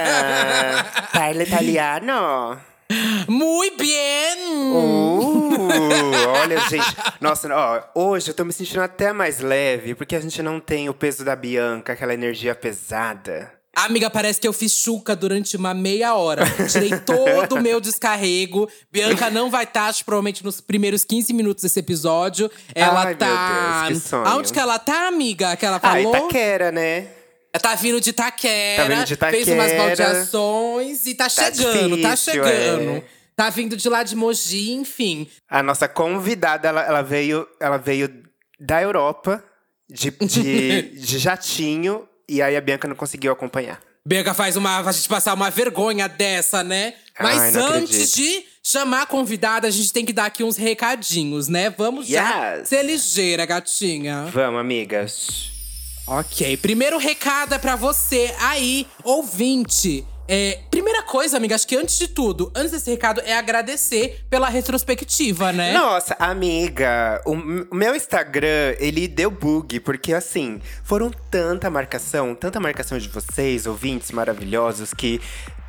Parla italiano? Muito bem! Uh, olha, gente. Nossa, ó, hoje eu tô me sentindo até mais leve, porque a gente não tem o peso da Bianca, aquela energia pesada. Amiga, parece que eu fiz chuca durante uma meia hora. Tirei todo o meu descarrego. Bianca não vai estar, acho, provavelmente, nos primeiros 15 minutos desse episódio. Ela Ai, tá. meu Deus, que sonho. Aonde que ela tá, amiga? Que ela Ah, falou? Itaquera, né? Tá vindo de Itaquera, Tá vindo de fez umas Itaquera. baldeações e tá, chegando, tá difícil, chegando. é. Tá vindo de lá de Mogi, enfim. A nossa convidada, ela, ela veio, ela veio da Europa, de, de, de jatinho, e aí a Bianca não conseguiu acompanhar. Bianca faz uma. a gente passar uma vergonha dessa, né? Mas Ai, antes acredito. de chamar a convidada, a gente tem que dar aqui uns recadinhos, né? Vamos já Yes. ser ligeira, gatinha. Vamos, amigas. Ok, primeiro recado é pra você aí, ouvinte. É, primeira coisa, amiga, acho que antes de tudo, antes desse recado, é agradecer pela retrospectiva, né? Nossa, amiga, o, o meu Instagram, ele deu bug, porque assim, foram tanta marcação, tanta marcação de vocês, ouvintes maravilhosos, que,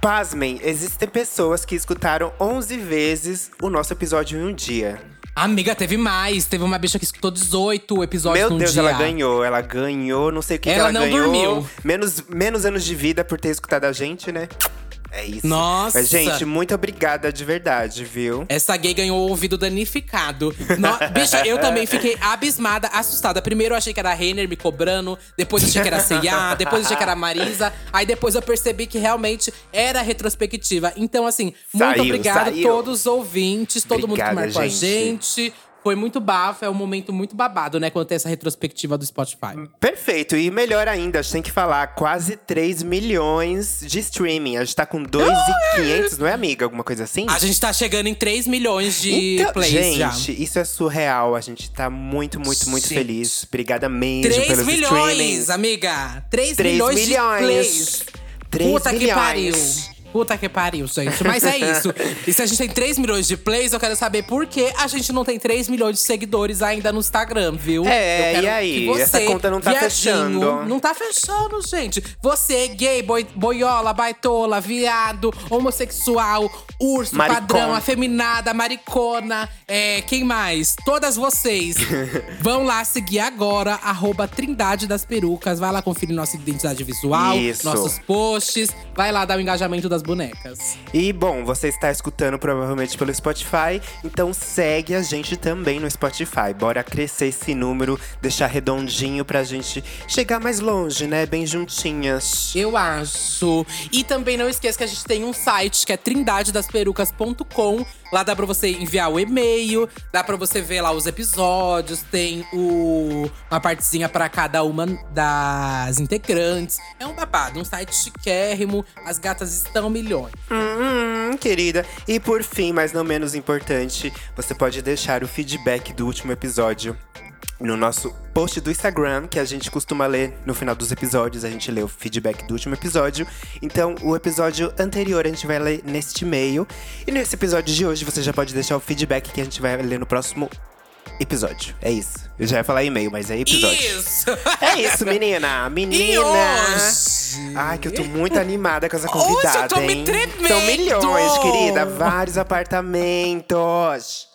pasmem, existem pessoas que escutaram 11 vezes o nosso episódio em um dia. Amiga, teve mais. Teve uma bicha que escutou 18 episódios Meu num Deus, dia. ela ganhou, ela ganhou, não sei o que, que Ela ela não ganhou. dormiu. Menos, menos anos de vida por ter escutado a gente, né? É isso. Nossa. Mas, gente, muito obrigada de verdade, viu? Essa gay ganhou o ouvido danificado. No- Bicha, eu também fiquei abismada, assustada. Primeiro eu achei que era a Renner me cobrando, depois eu achei que era a C&A, depois eu achei que era a Marisa. Aí depois eu percebi que realmente era retrospectiva. Então, assim, muito Saiu, obrigada a todos os ouvintes, todo mundo que Obrigada, marcou a gente. Foi muito bafo, é um momento muito babado, né? Quando tem essa retrospectiva do Spotify. Perfeito, e melhor ainda, a gente tem que falar quase 3 milhões de streaming. A gente tá com 2,500, não é, amiga? Alguma coisa assim? A gente tá chegando em 3 milhões de Então, plays gente, já. isso é surreal. A gente tá muito, muito, muito Gente. feliz. Obrigada mesmo 3 pelos milhões, streamings. amiga! 3, 3 milhões, milhões. de plays. 3 Puta que milhões. pariu. Puta que pariu, gente. Mas é isso. E se a gente tem 3 milhões de plays, eu quero saber por que a gente não tem 3 milhões de seguidores ainda no Instagram, viu? É, e aí? Essa conta não tá viadinho, fechando. Não tá fechando, gente. Você, gay, boi, boiola, baitola, viado, homossexual, urso, Maricona. padrão, afeminada, maricona, é, quem mais? Todas vocês vão lá seguir agora, arroba Trindade das Perucas. Vai lá conferir nossa identidade visual, Isso. nossos posts. Vai lá dar o engajamento das bonecas. E bom, você está escutando provavelmente pelo Spotify, então segue a gente também no Spotify. Bora crescer esse número, deixar redondinho pra gente chegar mais longe, né? Bem juntinhas. Eu acho. E também não esqueça que a gente tem um site que é trindadedasperucas.com. Lá dá pra você enviar o e-mail, dá pra você ver lá os episódios, tem o uma partezinha pra cada uma das integrantes. É um babado, um site chiquérrimo. As gatas estão milhões. Hum, querida. E por fim, mas não menos importante, você pode deixar o feedback do último episódio no nosso post do Instagram, que a gente costuma ler no final dos episódios, a gente lê o feedback do último episódio. Então, o episódio anterior a gente vai ler neste e-mail. E nesse episódio de hoje, você já pode deixar o feedback que a gente vai ler no próximo episódio. É isso. Eu já ia falar e-mail, mas é episódio. Isso! É isso, menina! Menina! Ai, que eu tô muito animada com essa Hoje eu convidada, tô me hein? tremendo! São milhões, querida. Vários apartamentos.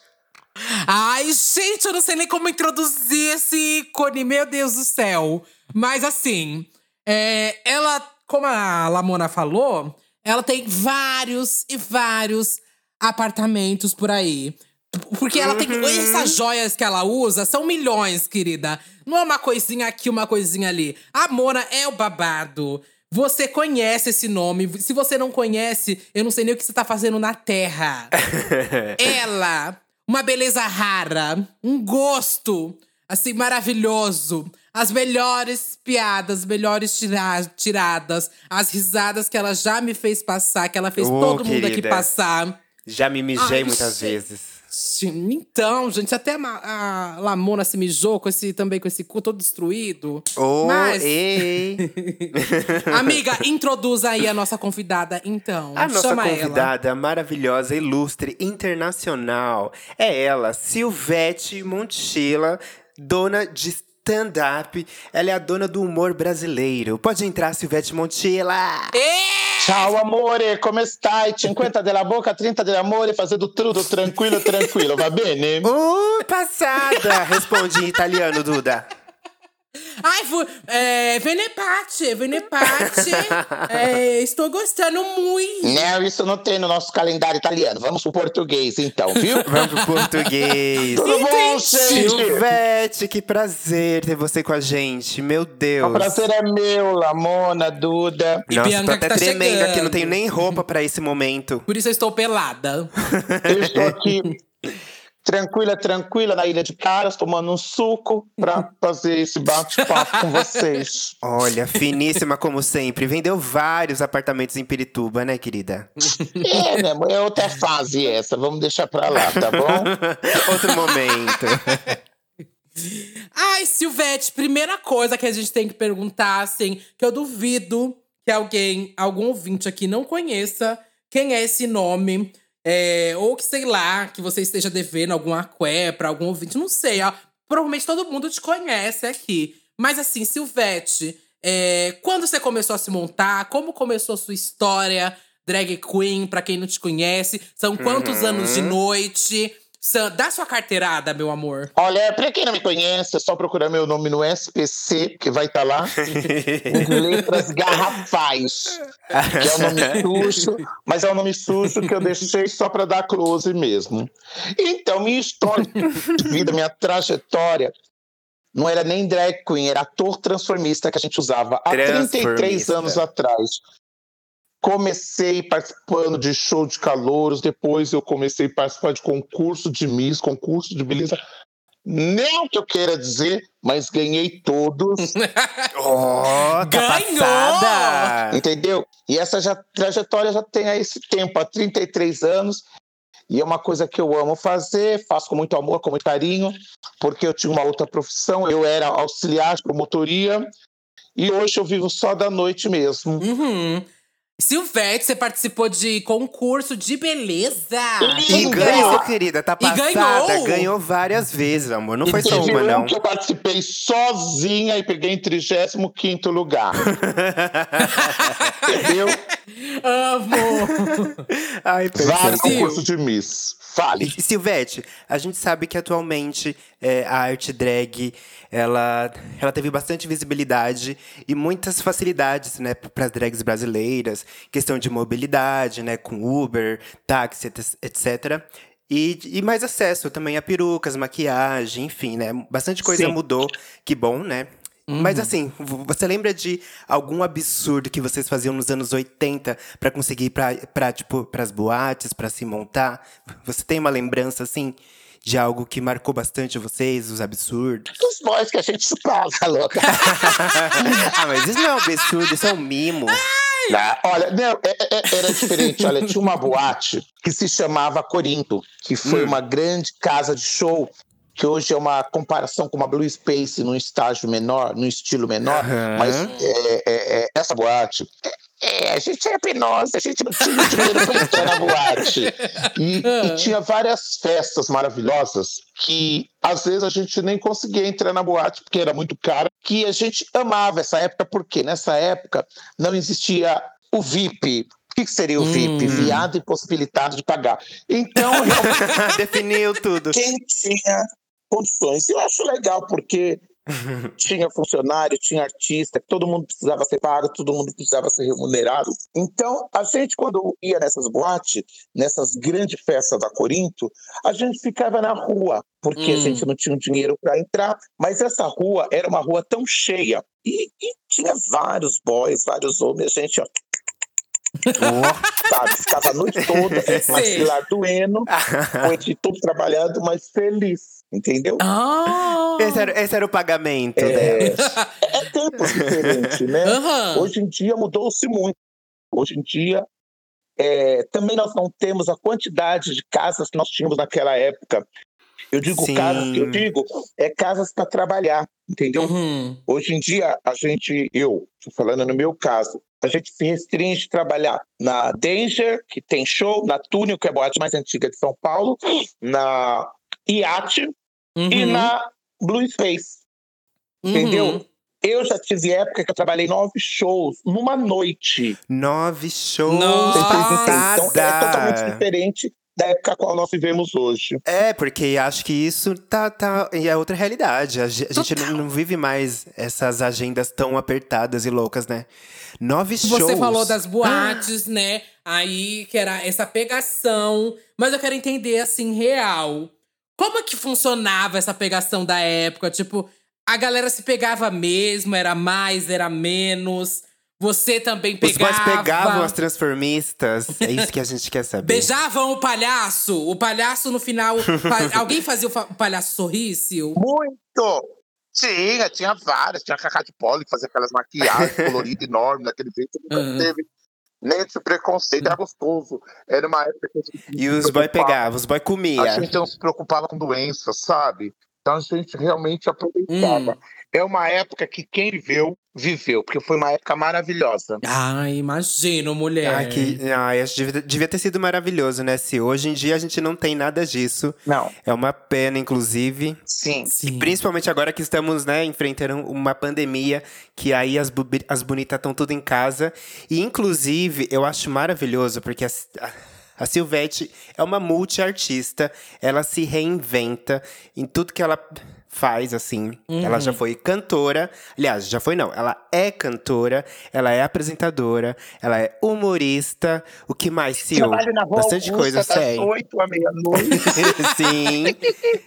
Ai, gente, eu não sei nem como introduzir esse ícone, meu Deus do céu. Mas assim, é, ela, como a Lamona falou, ela tem vários e vários apartamentos por aí. Porque ela tem. Uhum. Essas joias que ela usa são milhões, querida. Não é uma coisinha aqui, uma coisinha ali. A Mona é o babado. Você conhece esse nome. Se você não conhece, eu não sei nem o que você tá fazendo na Terra. Ela, uma beleza rara, um gosto assim maravilhoso. as melhores piadas, melhores tira tiradas, as risadas que ela já me fez passar, que ela fez Ô, todo mundo aqui querida. passar. Já me mijei Ai, muitas vezes. Sim, Então, gente, até a, a Lamona se mijou com esse, também com esse cu todo destruído. Ô, Mas, ei! amiga, introduza aí a nossa convidada, então. A nossa Chama ela. convidada maravilhosa, ilustre, internacional é ela, Silvete Montilla, dona de stand-up. Ela é a dona do humor brasileiro. Pode entrar, Silvete Montilla! Ciao amore, come stai? 50 della boca, 30 dell'amore, fazendo tudo tranquilo, tranquilo, va bene? Uh, passada! Responde em italiano, Duda. Ai, fu- é, Venepate, Venepate. é, estou gostando muito. Não, isso não tem no nosso calendário italiano. Vamos pro português então, viu? Vamos pro português. Tudo bom, gente? Silvete, que prazer ter você com a gente. Meu Deus. O prazer é meu, Lamona, Duda. E Nossa, Bianca tô que até tá tremendo aqui, não chegando. tenho nem roupa pra esse momento. Por isso eu estou pelada. Eu estou aqui tranquila, tranquila na Ilha de Caras, tomando um suco pra fazer esse bate-papo com vocês. Olha, finíssima como sempre. Vendeu vários apartamentos em Pirituba, né, querida? É, né, amor? É outra fase essa, vamos deixar pra lá, tá bom? Outro momento. Ai, Silvete, primeira coisa que a gente tem que perguntar, assim, que eu duvido que alguém, algum ouvinte aqui não conheça quem é esse nome. É, ou que, sei lá, que você esteja devendo algum aqué pra algum ouvinte, não sei. ó. provavelmente todo mundo te conhece aqui. Mas assim, Silvete, é, quando você começou a se montar? Como começou a sua história? Drag Queen, pra quem não te conhece. São quantos Uhum. anos de noite? São- Dá sua carteirada, meu amor. Olha, pra quem não me conhece, é só procurar meu nome no SPC, que vai estar lá, em letras garrafais. Que é o nome sujo, mas é o nome sujo que eu deixei só para dar close mesmo. Então, minha história de vida, minha trajetória, não era nem drag queen, era ator transformista que a gente usava há 33 Transformista. anos atrás. Comecei participando de show de calouros, depois eu comecei a participar de concurso de Miss, concurso de beleza. Não que eu queira dizer, mas ganhei todos. Ó, tá Ganhou! passada! Entendeu? E essa já, trajetória já tem há esse tempo, há 33 anos. E é uma coisa que eu amo fazer, faço com muito amor, com muito carinho, porque eu tinha uma outra profissão, eu era auxiliar de promotoria, e hoje eu vivo só da noite mesmo. Uhum. Silvete, você participou de concurso de beleza. E ganhou, querida. Tá E passada. ganhou. Ganhou várias vezes, amor. Não foi só uma, um não. que eu participei sozinha e peguei em 35º lugar. Entendeu? Amo. Ai, Vários concursos de Miss. Fale. Silvete, a gente sabe que atualmente é, a arte drag ela, ela teve bastante visibilidade e muitas facilidades né, para as drags brasileiras, questão de mobilidade, né, com Uber, táxi, et- etc. E, e mais acesso também a perucas, maquiagem, enfim, né? Bastante coisa Sim. mudou, que bom, né? Mas assim, v- você lembra de algum absurdo que vocês faziam nos anos 80 pra conseguir ir pra, pra, tipo, pras boates, pra se montar? Você tem uma lembrança, assim, de algo que marcou bastante vocês, os absurdos? Os boys que a gente chupava, louca. ah, mas isso não é um absurdo, isso é um mimo. Tá? Olha, não, é- é- era diferente. Olha, tinha uma boate que se chamava Corinto, que foi Hum. uma grande casa de show, que hoje é uma comparação com uma Blue Space num estágio menor, num estilo menor, Aham. mas é, é- é, essa boate. É, a gente era penosa, a gente não tinha dinheiro pra entrar na boate. E, e tinha várias festas maravilhosas que às vezes a gente nem conseguia entrar na boate porque era muito caro, que a gente amava essa época, porque nessa época não existia o VIP. O que que seria o VIP? Hum. Viado impossibilitado de pagar. Então, realmente, Definiu tudo. quem tinha condições. Eu acho legal, porque tinha funcionário, tinha artista, todo mundo precisava ser pago, todo mundo precisava ser remunerado. Então, a gente, quando ia nessas boates, nessas grandes festas da Corinto, a gente ficava na rua, porque a Hum. gente não tinha dinheiro para entrar. Mas essa rua era uma rua tão cheia. E, e tinha vários boys, vários homens, a gente, ó, sabe, ficava a noite toda, Sei. maxilar doendo, noite todo trabalhando, mas feliz. Entendeu? Ah! Esse era, esse era o pagamento É, dela. é tempos diferentes, né? Aham. Hoje em dia mudou-se muito. Hoje em dia, é, também nós não temos a quantidade de casas que nós tínhamos naquela época. Eu digo Sim. casas que eu digo, é casas para trabalhar, entendeu? Uhum. Hoje em dia, a gente, eu, falando no meu caso, a gente se restringe a trabalhar na Danger, que tem show, na Túnel, que é a boate mais antiga de São Paulo, na Iate e Uhum. na Blue Space. Uhum. entendeu? Eu já tive época que eu trabalhei nove shows numa noite. Nove shows. Nossa! Então é totalmente diferente da época a qual nós vivemos hoje. É, porque acho que isso tá, tá. E é outra realidade. A, ge- a gente não, não vive mais essas agendas tão apertadas e loucas, né? Nove shows. Você falou das boates, né? Aí que era essa pegação. Mas eu quero entender, assim, real. Como é que funcionava essa pegação da época? Tipo, a galera se pegava mesmo, era mais, era menos. Você também Os pegava. boys pegavam as transformistas. É isso que a gente quer saber. Beijavam o palhaço. O palhaço no final. fa- Alguém fazia o, fa- o palhaço sorrir, Sil? Muito! Tinha, tinha várias. Tinha a Cacá de Poli que fazia aquelas maquiagens coloridas enormes, daquele jeito. Nunca Uhum. teve nem esse preconceito. Era gostoso. Era uma época que a gente E os boy pegavam, os boy comia. A gente não se preocupava com doença, sabe? Então a gente realmente aproveitava. Hum. É uma época que quem viveu, viveu, porque foi uma época maravilhosa. Ai, imagino, mulher. Ai, que, ai, devia, devia ter sido maravilhoso, né? Se hoje em dia a gente não tem nada disso. Não, É uma pena, inclusive. sim. Sim. Principalmente agora que estamos, né, enfrentando uma pandemia, que aí as, as bonitas estão tudo em casa. E, inclusive, eu acho maravilhoso, porque a, a, a Silvete é uma multiartista. Ela se reinventa em tudo que ela faz, assim. Ela já foi cantora. Aliás, já foi não. Ela é cantora, ela é apresentadora, ela é humorista. O que mais, Sil? Trabalho na rua Bastante Augusta, coisa, das sei. 8 à meia-noite. Sim.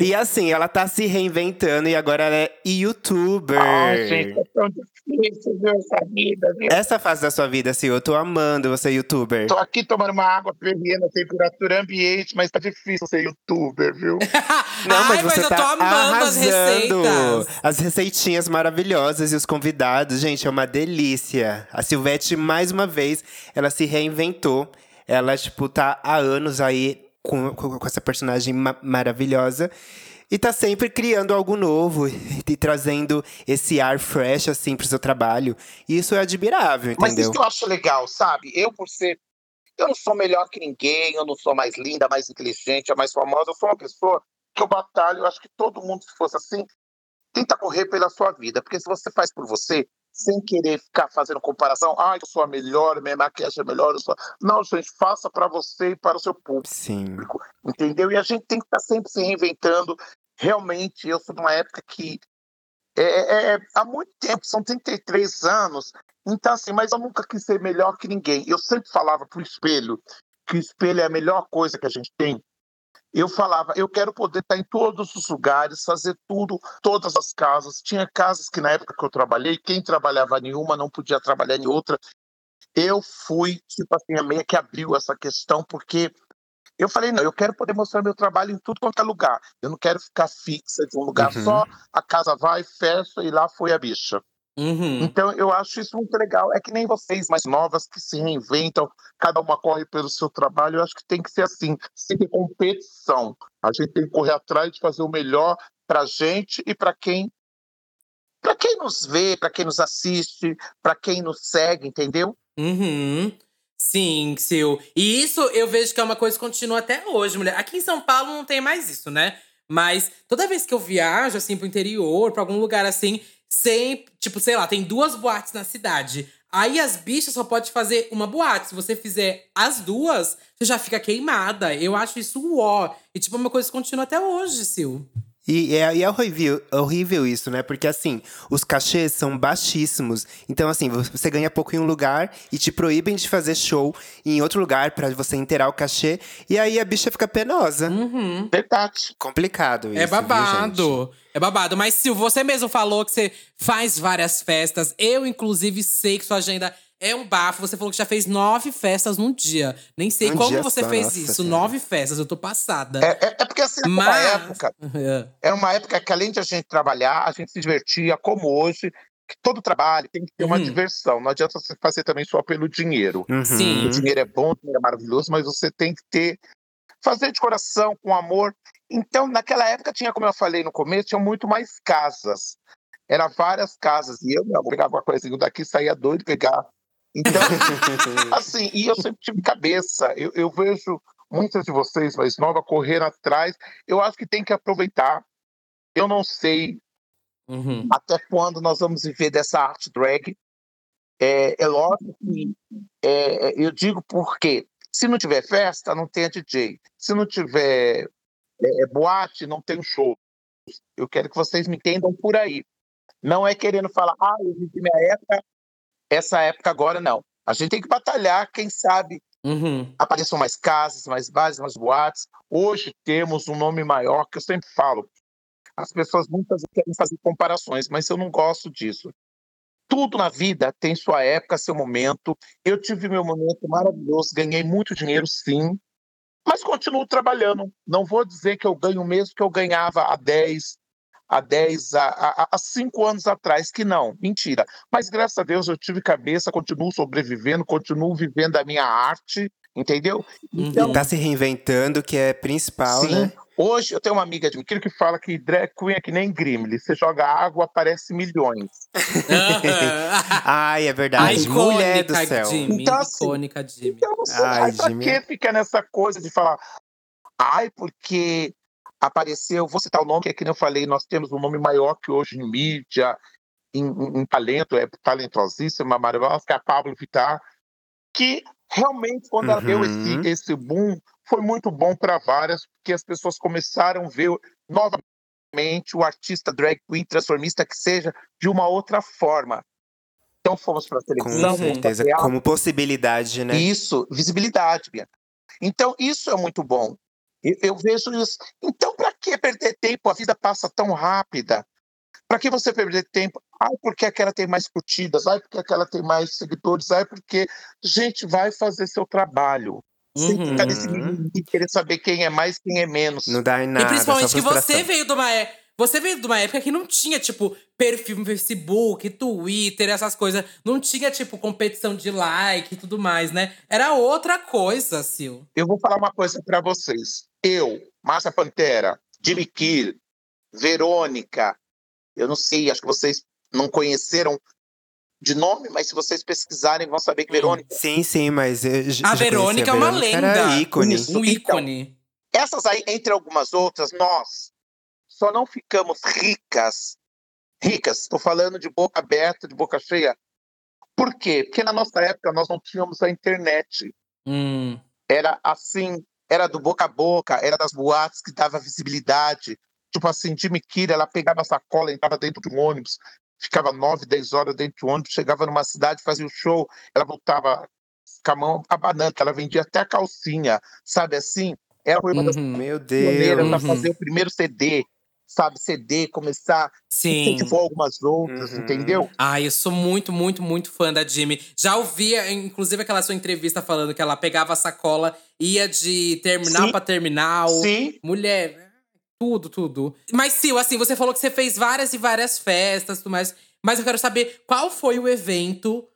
E assim, ela tá se reinventando e agora ela é youtuber. Ai, gente, é tão difícil ver essa vida, viu? Essa fase da sua vida, assim, eu tô amando você youtuber. Tô aqui tomando uma água fervendo temperatura ambiente, mas tá difícil ser youtuber, viu? Não, mas Ai, você eu tá tô amando as arrasando. receitas. As receitinhas maravilhosas e os convidados, gente, é uma delícia. A Silvete, mais uma vez, ela se reinventou. Ela, tipo, tá há anos aí com, com, com essa personagem ma- maravilhosa. E tá sempre criando algo novo e, trazendo esse ar fresh, assim, pro seu trabalho. E isso é admirável, Mas entendeu? isso que eu acho legal, sabe? Eu, por ser. Eu não sou melhor que ninguém, eu não sou mais linda, mais inteligente, a mais famosa. Eu sou uma pessoa que eu batalho. Eu acho que todo mundo, se fosse assim, tenta correr pela sua vida. Porque se você faz por você, sem querer ficar fazendo comparação, ah, eu sou a melhor, minha maquiagem é melhor. Eu sou... Não, gente, faça para você e para o seu público. Sim. entendeu? E a gente tem que estar sempre se reinventando. Realmente, eu sou de uma época que é, é- é- há muito tempo, são 33 anos, então assim, mas eu nunca quis ser melhor que ninguém. Eu sempre falava pro espelho que o espelho é a melhor coisa que a gente tem. Eu falava, eu quero poder estar em todos os lugares, fazer tudo, todas as casas. Tinha casas que na época que eu trabalhei, quem trabalhava em uma não podia trabalhar em outra. Eu fui, tipo assim, a meia que abriu essa questão, porque eu falei, não, eu quero poder mostrar meu trabalho em tudo quanto é lugar. Eu não quero ficar fixa de um lugar Uhum. só, a casa vai, fecha e lá foi a bicha. Uhum. Então eu acho isso muito legal. É que nem vocês mais novas que se reinventam, cada uma corre pelo seu trabalho. Eu acho que tem que ser assim, sem ter competição. A gente tem que correr atrás de fazer o melhor pra gente e pra quem para quem nos vê, pra quem nos assiste, pra quem nos segue, entendeu? Uhum. Sim, Sil. E isso eu vejo que é uma coisa que continua até hoje, mulher. Aqui em São Paulo não tem mais isso, né? Mas toda vez que eu viajo, assim, pro interior, pra algum lugar assim, sempre, tipo, sei lá, tem duas boates na cidade. Aí as bichas só pode fazer uma boate. Se você fizer as duas, você já fica queimada. Eu acho isso ó. E, tipo, é uma coisa que continua até hoje, Sil. E é, e é horrível, horrível isso, né? Porque assim, os cachês são baixíssimos. Então, assim, você ganha pouco em um lugar e te proíbem de fazer show em outro lugar pra você inteirar o cachê. E aí a bicha fica penosa. Uhum. Verdade. Complicado isso. É viu, gente? babado. é babado. Mas, Sil, você mesmo falou que você faz várias festas. Eu, inclusive, sei que sua agenda é um bafo. Você falou que já fez nove festas num dia. Nem sei Um como dia você só, fez nossa isso. senhora. Nove festas, eu tô passada. É, é- é porque assim, naquela Mas. época, era uma época que além de a gente trabalhar, a gente se divertia, como hoje, que todo trabalho tem que ter uma Uhum. diversão. Não adianta você fazer também só pelo dinheiro. Uhum. Sim. O dinheiro é bom, o dinheiro é maravilhoso, mas você tem que ter fazer de coração, com amor. Então, naquela época tinha, como eu falei no começo, tinha muito mais casas. Era várias casas. E eu, meu amor, pegava uma coisinha daqui, saía doido pegar. Então, assim, e eu sempre tive cabeça. Eu, eu vejo muitas de vocês mais novas correndo atrás. Eu acho que tem que aproveitar. Eu não sei Uhum. até quando nós vamos viver dessa arte drag. É, é lógico que é, eu digo porque se não tiver festa, não tem a DJ. Se não tiver é, boate, não tem show. Eu quero que vocês me entendam por aí. Não é querendo falar, ah, eu vivi minha época, essa época agora não. A gente tem que batalhar, quem sabe Uhum. apareçam mais casas, mais bares, mais boates. Hoje temos um nome maior, que eu sempre falo. As pessoas muitas vezes querem fazer comparações, mas eu não gosto disso. Tudo na vida tem sua época, seu momento. Eu tive meu momento maravilhoso, ganhei muito dinheiro, sim, mas continuo trabalhando. Não vou dizer que eu ganho o mesmo que eu ganhava há 10, há 10, há, há, há 5 anos atrás, que não, mentira. Mas graças a Deus eu tive cabeça, continuo sobrevivendo, continuo vivendo a minha arte, entendeu? Uhum. Tá se reinventando, que é principal, Sim. né? Hoje eu tenho uma amiga de Miquilo que fala que drag queen é que nem Grimly. Você joga água, aparece milhões. Ai, é verdade. Mulher do icônica céu. Jimmy. Então, assim, icônica Jimmy. Então, você, Ai, ai, pra Jimmy. que fica nessa coisa de falar, ai, porque apareceu, vou citar o nome, que é que eu falei, nós temos um nome maior que hoje em mídia, em, em- em talento, é talentosíssima, maravilhosa, que é a Pablo Vittar, que realmente, quando ela deu Uhum. esse, esse boom, foi muito bom para várias, porque as pessoas começaram a ver novamente o artista drag queen transformista que seja de uma outra forma. Então fomos para a Com televisão, pra certeza. Como possibilidade, né? isso, visibilidade, Bia. Então, isso é muito bom. Eu, eu vejo isso. Então, para que perder tempo? A vida passa tão rápida. Para que você perder tempo? Ai, porque aquela tem mais curtidas. Ai, porque aquela tem mais seguidores. Ai, porque. Gente, vai fazer seu trabalho. Sem Uhum. ficar nesse e querer saber quem é mais, quem é menos. Não dá em nada. e principalmente que você veio de uma é- você veio de uma época que não tinha, tipo, perfil no Facebook, Twitter, essas coisas. Não tinha, tipo, competição de like e tudo mais, né? Era outra coisa, Sil. Eu vou falar uma coisa para vocês. Eu, Márcia Pantera, Jimmy Kill, Verônica, eu não sei, acho que vocês não conheceram de nome, mas se vocês pesquisarem vão saber que Verônica. Sim, sim, mas eu j- A Verônica é uma Verônica, lenda. Era ícone. Isso. Um ícone. Essas aí, entre algumas outras, nós só não ficamos ricas, ricas, estou falando de boca aberta, de boca cheia. Por quê? Porque na nossa época nós não tínhamos a internet. Hum. era assim, era do boca a boca, era das boates que dava visibilidade. Tipo assim, Jimmy Kira, ela pegava a sacola, entrava dentro de um ônibus, ficava nove, dez horas dentro do ônibus, chegava numa cidade, fazia o show, ela voltava com a mão abanando, ela vendia até a calcinha, sabe assim? Ela foi uma das Uhum. Meu Deus. a fazer o primeiro CD, sabe? CD, começar, Sim. incentivou algumas outras, Uhum. entendeu? Ai, eu sou muito, muito, muito fã da Jimmy. Já ouvia, inclusive, aquela sua entrevista falando que ela pegava a sacola, ia de terminal Sim. pra terminal. Sim, Mulher, tudo, tudo. Mas, Sil, assim, você falou que você fez várias e várias festas e tudo mais. Mas eu quero saber qual foi o evento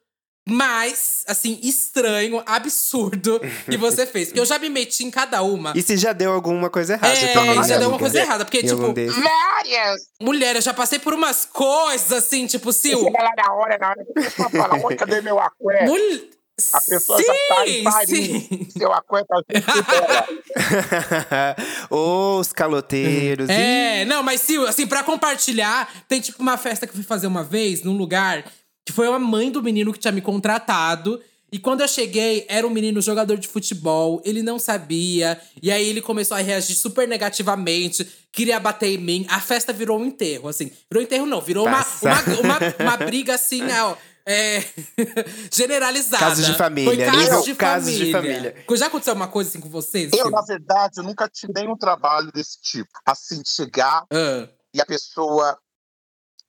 mais, assim, estranho, absurdo que você fez. Porque eu já me meti em cada uma. E se já deu alguma coisa errada é, também, já né, deu uma amiga? coisa errada. Porque, Em tipo, várias! mulher, eu já passei por umas coisas, assim, tipo, Sil. Chega lá na hora, na hora que a pessoa fala, oi, cadê meu aqué? Mul... A pessoa já tá em Sim, Paris. sim. Seu aqué tá junto dela. Os caloteiros. É, não, mas Sil, assim, pra compartilhar, tem tipo uma festa que eu fui fazer uma vez num lugar que foi a mãe do menino que tinha me contratado. E quando eu cheguei, era um menino jogador de futebol, ele não sabia. E aí ele começou a reagir super negativamente, queria bater em mim. A festa virou um enterro, assim. Virou enterro, não, virou uma, uma, uma, uma briga assim, ó. É, generalizada. Casos de família, Foi casos de casos de família. família. Já aconteceu uma coisa assim com vocês? Eu, na verdade, eu nunca tive nenhum trabalho desse tipo. Assim, chegar Ah, e a pessoa.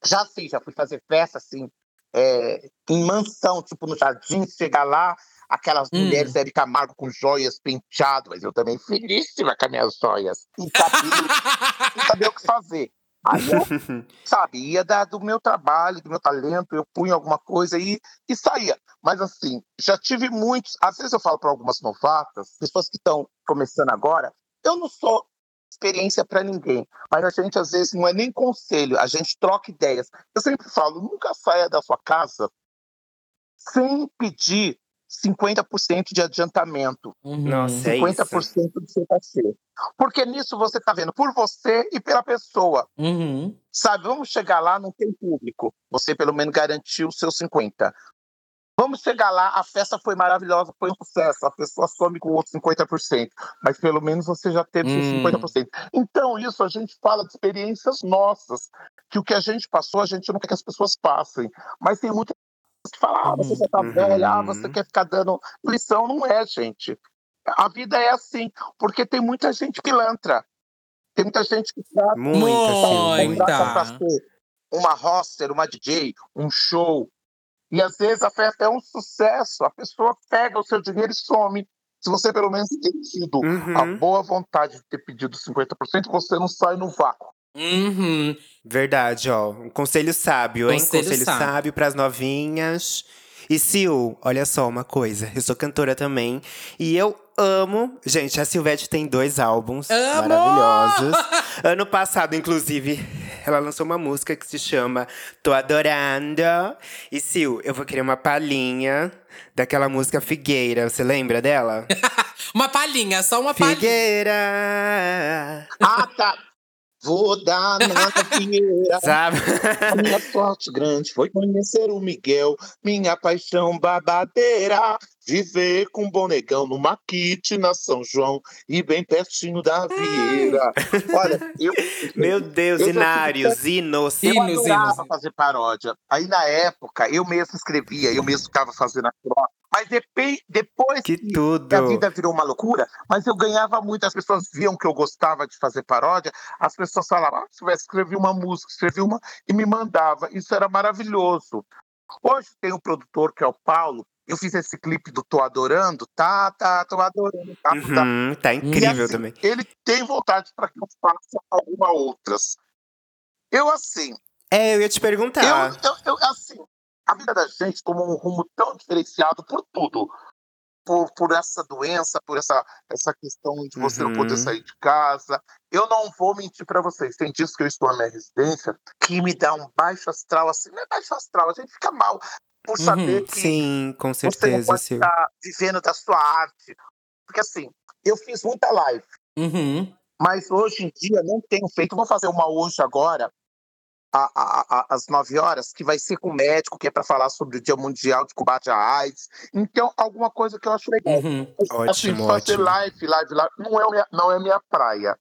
Já sei, já fui fazer festa, assim, é, em mansão, tipo no jardim, chegar lá, aquelas Hum. mulheres Hebe Camargo com joias penteadas, mas eu também felíssima com as minhas joias. E sabia, não sabia o que fazer. Aí eu sabia da, do meu trabalho, do meu talento, eu punha alguma coisa e, e saía. Mas assim, já tive muitos. Às vezes eu falo para algumas novatas, pessoas que estão começando agora, eu não sou experiência para ninguém, mas a gente às vezes não é nem conselho, a gente troca ideias. Eu sempre falo, nunca saia da sua casa sem pedir 50% de adiantamento. Uhum. Nossa, é 50% do seu cachê. Porque nisso você está vendo por você e pela pessoa. Uhum. Sabe, vamos chegar lá, não tem público. Você pelo menos garantiu os seus 50. Vamos chegar lá, a festa foi maravilhosa, foi um sucesso. A pessoa some com outros 50%. Mas pelo menos você já teve Hum. seus 50%. Então, isso a gente fala de experiências nossas. Que o que a gente passou, a gente não quer que as pessoas passem. Mas tem muitas que falam, ah, você já tá Uhum. velha, ah, você quer ficar dando lição. Não é, gente. A vida é assim, porque tem muita gente pilantra. Tem muita gente que trata Muita, sim, Muita. muita. uma roster, uma DJ, um show. E às vezes a festa é um sucesso, a pessoa pega o seu dinheiro e some. Se você pelo menos tem tido a Uhum. boa vontade de ter pedido 50%, você não sai no vácuo. Uhum. Verdade, ó. Um conselho sábio, hein? Conselho Conselho, sábio. sábio pras novinhas. E Sil, olha só uma coisa. Eu sou cantora também. E eu amo. Gente, a Silvete tem dois álbuns Amo! maravilhosos. ano passado, inclusive, ela lançou uma música que se chama Tô Adorando. E Sil, eu vou querer uma palhinha daquela música Figueira. Você lembra dela? Uma palhinha, só uma palhinha. Figueira. Ah, tá. Vou dar na Pinheira. Sabe? A minha sorte grande foi conhecer o Miguel, minha paixão babadeira. Viver com um bom negão numa kit na São João e bem pertinho da Vieira. Olha, eu. Meu Deus, Eu já inários, hinos. Eu adorava hinos. fazer paródia. Aí na época, eu mesmo escrevia, eu mesmo ficava fazendo a crosta. Mas depe- depois Que que tudo. a vida virou uma loucura, mas eu ganhava muito, as pessoas viam que eu gostava de fazer paródia, as pessoas falavam, ah, você vai escrever uma música, escrevi uma e me mandava. Isso era maravilhoso. Hoje tem um produtor que é o Paulo, eu fiz esse clipe do Tô Adorando, tá, tá, tô adorando, tá, tá. Uhum, tá E incrível assim, também. Ele tem vontade para que eu faça alguma outras. Eu, assim, É, eu ia te perguntar. eu, eu, eu, assim, a vida da gente tomou um rumo tão diferenciado por tudo. Por, por essa doença, por essa, essa questão de você não poder Uhum. sair de casa. Eu não vou mentir para vocês. Tem dias que eu estou na minha residência que me dá um baixo astral, assim, não é baixo astral, a gente fica mal por Uhum, saber que Sim, com você certeza, pode Sil. estar vivendo da sua arte. Porque assim, eu fiz muita live. Uhum. Mas hoje em dia não tenho feito. Vou fazer uma hoje agora, a- a- a- às 9 horas, que vai ser com o médico, que é para falar sobre o Dia Mundial de Combate à AIDS. Então, alguma coisa que eu acho legal. Uhum. assim, Ótimo, fazer ótimo. live, live, live, não é, minha, não é minha praia.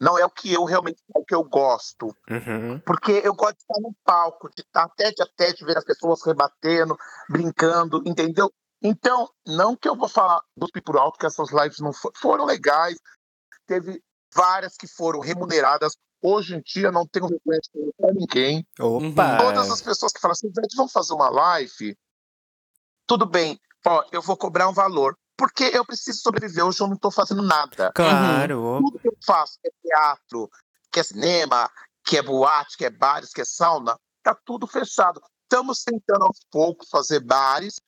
Não é o que eu realmente o que eu gosto. Uhum. Porque eu gosto de estar no palco, de estar tete a tete, ver as pessoas rebatendo, brincando, entendeu? Então, não que eu vou falar do por alto que essas lives não fo- foram legais. Teve várias que foram remuneradas. Hoje em dia não tenho reconhecimento para ninguém. Opa! Todas as pessoas que falam assim, "Gente, vamos fazer uma live? Tudo bem, ó, eu vou cobrar um valor. Porque eu preciso sobreviver, hoje eu não estou fazendo nada. Claro. Tudo que eu faço, que é teatro, que é cinema, que é boate, que é bares, que é sauna, tá tudo fechado. Estamos tentando aos poucos fazer bares,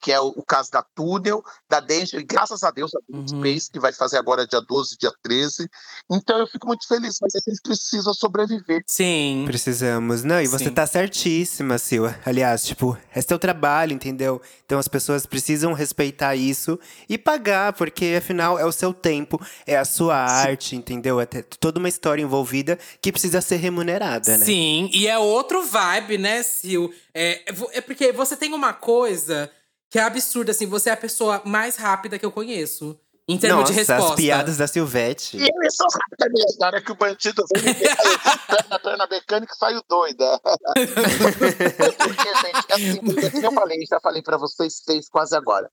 que é o, o caso da Túnel, da Danger, e graças a Deus, a Danger Uhum. Space, que vai fazer agora dia 12, dia 13. Então eu fico muito feliz, mas a gente precisa sobreviver. Sim. Precisamos. Não, e você Sim. tá certíssima, Sil. Aliás, tipo, é seu trabalho, entendeu? Então as pessoas precisam respeitar isso e pagar, porque afinal é o seu tempo, é a sua arte, entendeu? É toda uma história envolvida que precisa ser remunerada, né? Sim, e é outro vibe, né, Sil? É, é porque você tem uma coisa que é absurda, assim. Você é a pessoa mais rápida que eu conheço. Em termos Nossa, de resposta. as piadas da Silvete. E eu sou rápida minha história que o bandido veio, perna, perna mecânica e saiu doida. porque, gente, é assim, porque, como eu falei, já falei pra vocês seis quase agora.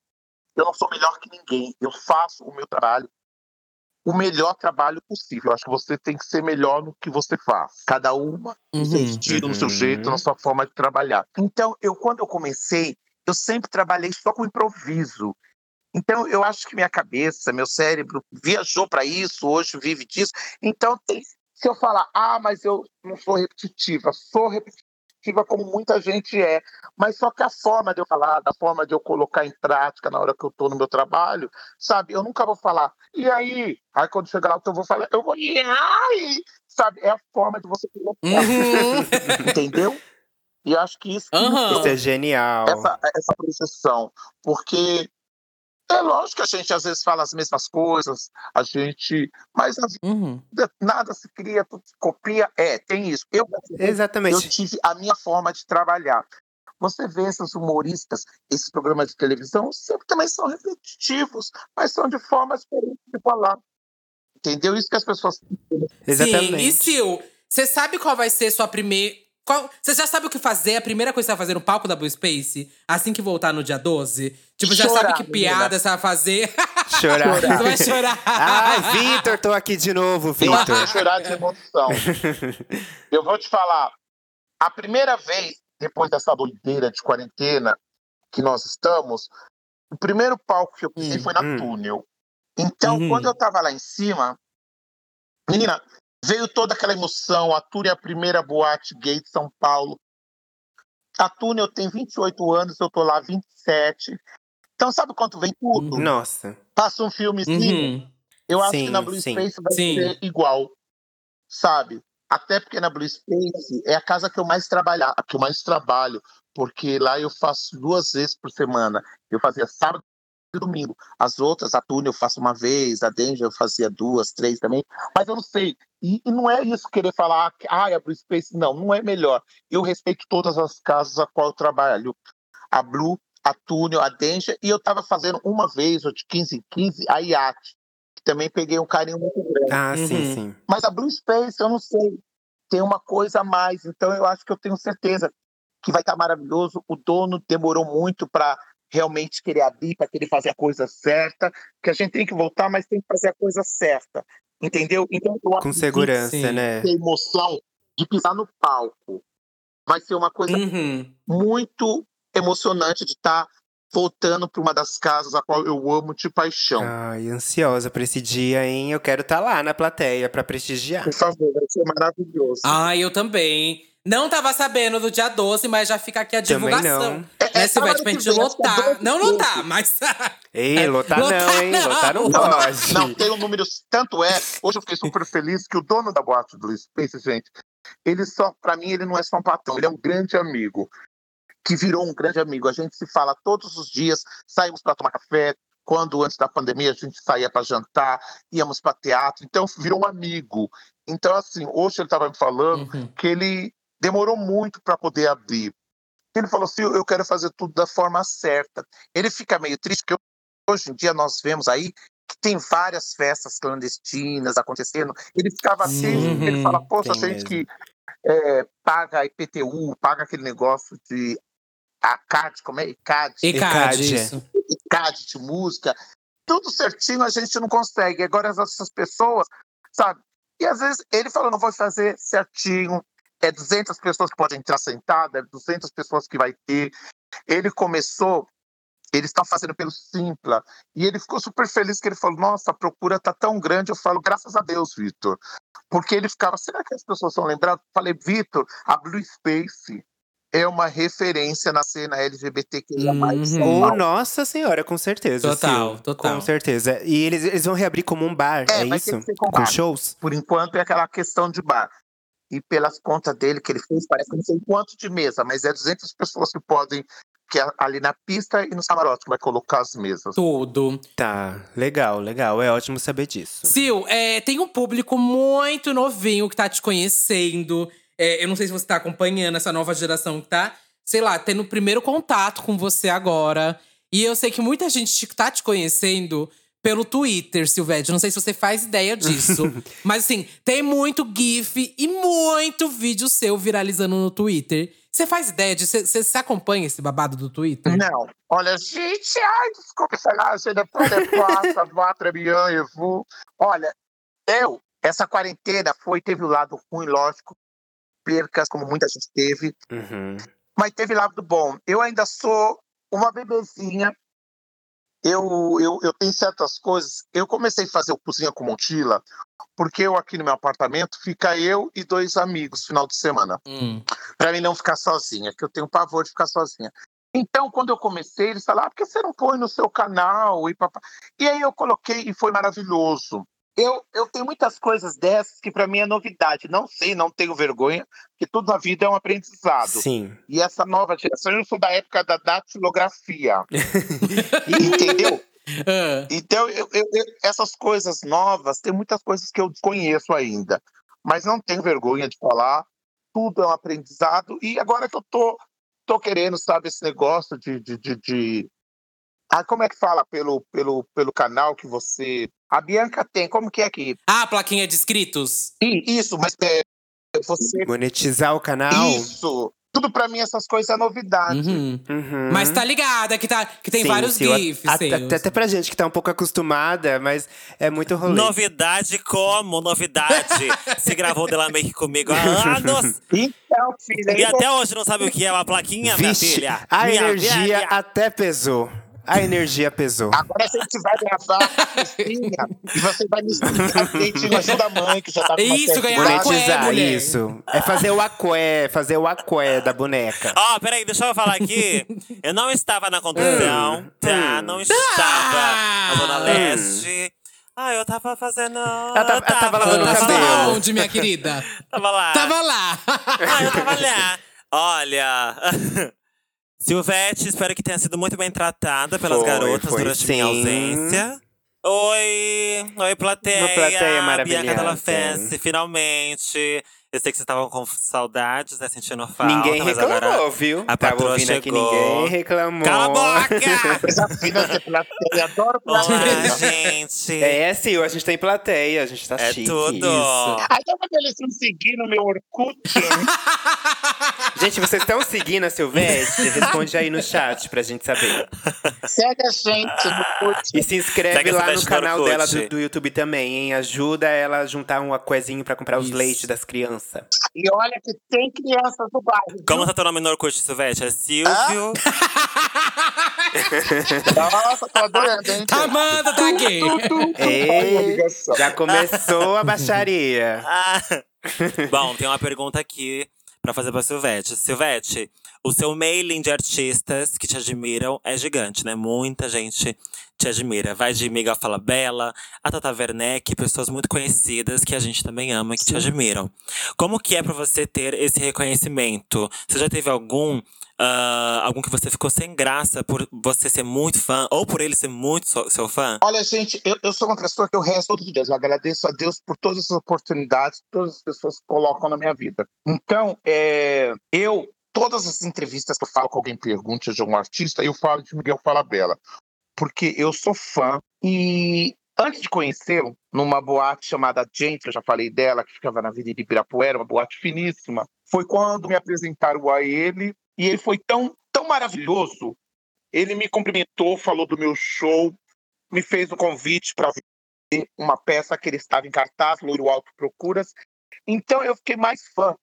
Eu não sou melhor que ninguém. Eu faço o meu trabalho. o melhor trabalho possível. Eu acho que você tem que ser melhor no que você faz. Cada uma no seu Uhum. estilo, no seu Uhum. jeito, na sua forma de trabalhar. Então, eu quando eu comecei, eu sempre trabalhei só com improviso. Então, eu acho que minha cabeça, meu cérebro viajou para isso, hoje vive disso. Então, tem- se eu falar, ah, mas eu não sou repetitiva, sou repetitiva como muita gente é, mas só que a forma de eu falar, da forma de eu colocar em prática na hora que eu estou no meu trabalho, sabe? Eu nunca vou falar, e aí? Aí quando chegar lá, eu vou falar, eu vou, e aí? Sabe? É a forma de você colocar, Uhum. entendeu? E eu acho que isso Aham. Isso é genial. essa, essa projeção. Porque é lógico que a gente às vezes fala as mesmas coisas, a gente. Mas na Uhum. vida nada se cria, tudo se copia. É, tem isso. Eu, eu Exatamente. tive a minha forma de trabalhar. Você vê esses humoristas, esses programas de televisão, sempre também são repetitivos, mas são de forma diferente de falar. Entendeu? Isso que as pessoas. Exatamente. Sim, e Sil, você sabe qual vai ser sua primeira. Qual... Você já sabe o que fazer? A primeira coisa que você vai fazer no palco da Blue Space? Assim que voltar no dia 12? Tipo, já Chorar, sabe que menina. piada você vai fazer? Chorar. você vai chorar. Ai, Vitor, tô aqui de novo, Eu Vitor. vou chorar de emoção. Eu vou te falar, a primeira vez, depois dessa doideira de quarentena que nós estamos, o primeiro palco que eu pisei Hum, foi na hum. Túnel. Então, Uhum. quando eu tava lá em cima, menina, veio toda aquela emoção. A Túnel é a primeira boate gay de São Paulo. A Túnel tem 28 anos, eu tô lá 27. Então, sabe quanto vem tudo? Uhum. Nossa. Passa um filmezinho, Uhum. eu acho Sim, que na Blue sim. Space vai Sim. ser igual, sabe? Até porque na Blue Space é a casa que eu mais trabalhar, que eu mais trabalho, porque lá eu faço duas vezes por semana. Eu fazia sábado e domingo. As outras, a Tune eu faço uma vez, a Danger eu fazia duas, três também. Mas eu não sei. E, e não é isso querer falar que ah, a Blue Space não, não é melhor. Eu respeito todas as casas a qual eu trabalho. A Blue, a Túnel, a Danger, e eu estava fazendo uma vez, ou de 15 em 15, a IAT, que também peguei um carinho muito grande. Ah, sim, Uhum. sim. Mas a Blue Space, eu não sei, tem uma coisa a mais, então eu acho que eu tenho certeza que vai estar maravilhoso. O dono demorou muito para realmente querer abrir, para querer fazer a coisa certa, que a gente tem que voltar, mas tem que fazer a coisa certa, entendeu? Então eu Com segurança, sim. né? que a emoção de pisar no palco vai ser uma coisa Uhum. muito emocionante de estar voltando para uma das casas a qual eu amo de paixão. Ai, ansiosa pra esse dia, hein? Eu quero estar lá na plateia pra prestigiar. Por favor, vai ser maravilhoso. Ai, eu também. Não tava sabendo do dia 12, mas já fica aqui a Também divulgação. não. É- é Né, Silvete, pra gente é lotar. 12 Não lotar, mas. Ei, lotar Lotar não, hein? não. Lotar não Não, Não, não, pode. não, tem um número. Tanto é, hoje eu fiquei super feliz que o dono da boate do Space, gente, ele só, pra mim, ele não é só um patrão, ele é um grande amigo. Que virou um grande amigo. A gente se fala todos os dias, saímos para tomar café. Quando antes da pandemia a gente saía para jantar, íamos para teatro, então virou um amigo. Então, assim, hoje ele estava me falando Uhum. que ele demorou muito para poder abrir. Ele falou assim: eu quero fazer tudo da forma certa. Ele fica meio triste, porque hoje em dia nós vemos aí que tem várias festas clandestinas acontecendo. Ele ficava assim, Uhum, ele fala: Poxa, tem gente mesmo. que é, paga IPTU, paga aquele negócio de ACAD, como é? ICAD, ECAD. isso. ICAD de música, tudo certinho a gente não consegue. Agora essas pessoas, sabe? E às vezes ele falou, não vou fazer certinho, é 200 pessoas que podem entrar sentada, é 200 pessoas que vai ter. Ele começou, eles estão fazendo pelo Simpla, e ele ficou super feliz que ele falou, nossa, a procura tá tão grande, eu falo, graças a Deus, Vitor. Porque ele ficava, será que as pessoas vão lembrar? Eu falei, Vitor, a Blue Space é uma referência na cena LGBTQIA+. Uhum. São Oh, nossa senhora, com certeza. Total, Sil. total. Com certeza. E eles, eles vão reabrir como um bar, É, é, isso? Com bar. shows? Por enquanto é aquela questão de bar. E pelas contas dele que ele fez, parece que não sei quanto de mesa, mas é 200 pessoas que podem, que é ali na pista e nos camarotes, que vai colocar as mesas. Tudo. Tá, legal, legal. É ótimo saber disso. Sil, é, tem um público muito novinho que tá te conhecendo. É, eu não sei se você tá acompanhando essa nova geração que tá, sei lá, tendo o primeiro contato com você agora. E eu sei que muita gente te- tá te conhecendo pelo Twitter, Silvete. Não sei se você faz ideia disso. Mas assim, tem muito GIF e muito vídeo seu viralizando no Twitter. Você faz ideia de. Você você acompanha esse babado do Twitter? Não. Olha, gente, ai, desculpa, sei lá, você depois passa, quatro avião, eu vou. Olha, eu, essa quarentena foi, teve o lado ruim, lógico, percas, como muita gente teve, Uhum. mas teve lado bom. Eu ainda sou uma bebezinha. Eu, eu, eu tenho certas coisas. Eu comecei a fazer o Cozinha com Montila, porque eu aqui no meu apartamento fica eu e dois amigos final de semana. Hum. Pra mim não ficar sozinha, que eu tenho pavor de ficar sozinha. Então, quando eu comecei, eles falaram, ah, por que você não põe no seu canal? E, papá. e aí eu coloquei e foi maravilhoso. Eu, eu tenho muitas coisas dessas que para mim é novidade. Não sei, não tenho vergonha, que tudo na vida é um aprendizado. Sim. E essa nova geração, eu sou da época da datilografia. Entendeu? Ah, Então, eu- eu- eu- essas coisas novas, tem muitas coisas que eu desconheço ainda. Mas não tenho vergonha de falar. Tudo é um aprendizado. E agora que eu tô, tô querendo, sabe, esse negócio de. de, de, de- Ah, como é que fala pelo, pelo, pelo canal que você. A Bianca tem, como que é que. Ah, a plaquinha de inscritos? Isso, mas é, você. Monetizar o canal. Isso! Tudo pra mim, essas coisas é novidade. Uhum. Uhum. Mas tá ligada que, tá, que tem Sim, vários sim, GIFs. até, até, até pra gente que tá um pouco acostumada, mas é muito rolê. Novidade como? Novidade. Se gravou dela Make comigo há anos. Então, filha, E eu até hoje não sabe o que é uma plaquinha, minha Vixe, filha. a minha energia até pesou. A energia pesou. Agora a gente vai gravar a Cristina e você vai me explicar direitinho ajuda a mãe, que já tá com Isso, ganhar aqué, Monetizar, mulher. isso. É fazer o aqué, fazer o aqué da boneca. Ó, peraí, deixa eu falar aqui. Eu não estava na condução, tá? Não estava Ah! na Zona Leste. Ah, eu tava fazendo. Ela tava- ela tava lavando o cabelo. tava onde, minha querida? Tava lá. Tava lá. Ah, eu tava lá. Olha. Silvete, espero que tenha sido muito bem tratada pelas Foi, garotas foi durante sim. minha ausência. Oi, oi, plateia. Uma plateia Bianca Della maravilhosa. Fence, finalmente. Eu sei que vocês estavam com saudades, né? Sentindo falta. ninguém mas reclamou, agora viu? a Tava patroa ouvindo aqui, chegou. ninguém reclamou. Cala a boca! Coisa fina de plateia, adoro Olá, gente. É, sim, a gente tem plateia, a gente tá É chique. tudo. Isso. Aí tava eles me seguir no meu Orkut. Gente, vocês estão seguindo a Silvestre? Responde aí no chat pra gente saber. Segue a gente no Orkut. E se inscreve Segue lá no canal Orkut. dela do, do YouTube também, hein? Ajuda ela a juntar um aquezinho pra comprar os Isso. leites das crianças. E olha que tem crianças do bairro. Como tá teu nome no Orkut, Silvete? É Silvio. Nossa, tô adorando, hein? Amanda tá aqui. Ei, já começou a baixaria. Ah. Bom, tem uma pergunta aqui pra fazer pra Silvete. Silvete, o seu mailing de artistas que te admiram é gigante, né? Muita gente te admira. Vai de Miguel Falabella, a Tata Werneck, pessoas muito conhecidas que a gente também ama e que te admiram. Como que é pra você ter esse reconhecimento? Você já teve algum ah, algum que você ficou sem graça por você ser muito fã ou por ele ser muito so- seu fã? Olha, gente, eu, eu sou uma pessoa que eu rezo todos os dias. Eu agradeço a Deus por todas as oportunidades, que todas as pessoas colocam na minha vida. Então, é, eu, todas as entrevistas que eu falo com alguém pergunta de um artista, eu falo de Miguel Falabella. Porque eu sou fã e antes de conhecê-lo, numa boate chamada Gente, eu já falei dela, que ficava na Avenida Ibirapuera, uma boate finíssima, foi quando me apresentaram a ele e ele foi tão, tão maravilhoso. Ele me cumprimentou, falou do meu show, me fez o convite para ver uma peça que ele estava em cartaz, Loiro Alto Procuras. Então eu fiquei mais fã,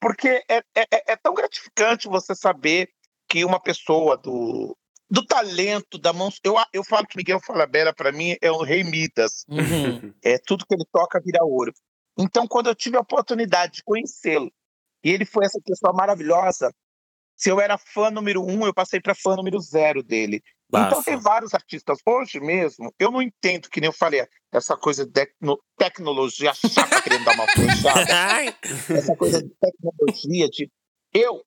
porque é, é, é- é tão gratificante você saber que uma pessoa do, do talento, da mão. Eu, eu falo que Miguel Falabella, para mim, é o rei Midas. Uhum. É tudo que ele toca vira ouro. Então, quando eu tive a oportunidade de conhecê-lo, e ele foi essa pessoa maravilhosa, se eu era fã número um, eu passei para fã número zero dele. Então tem vários artistas. Hoje mesmo, eu não entendo, que nem eu falei, essa coisa de tecno- tecnologia chata querendo dar uma. Ai. essa coisa de tecnologia, de. Eu,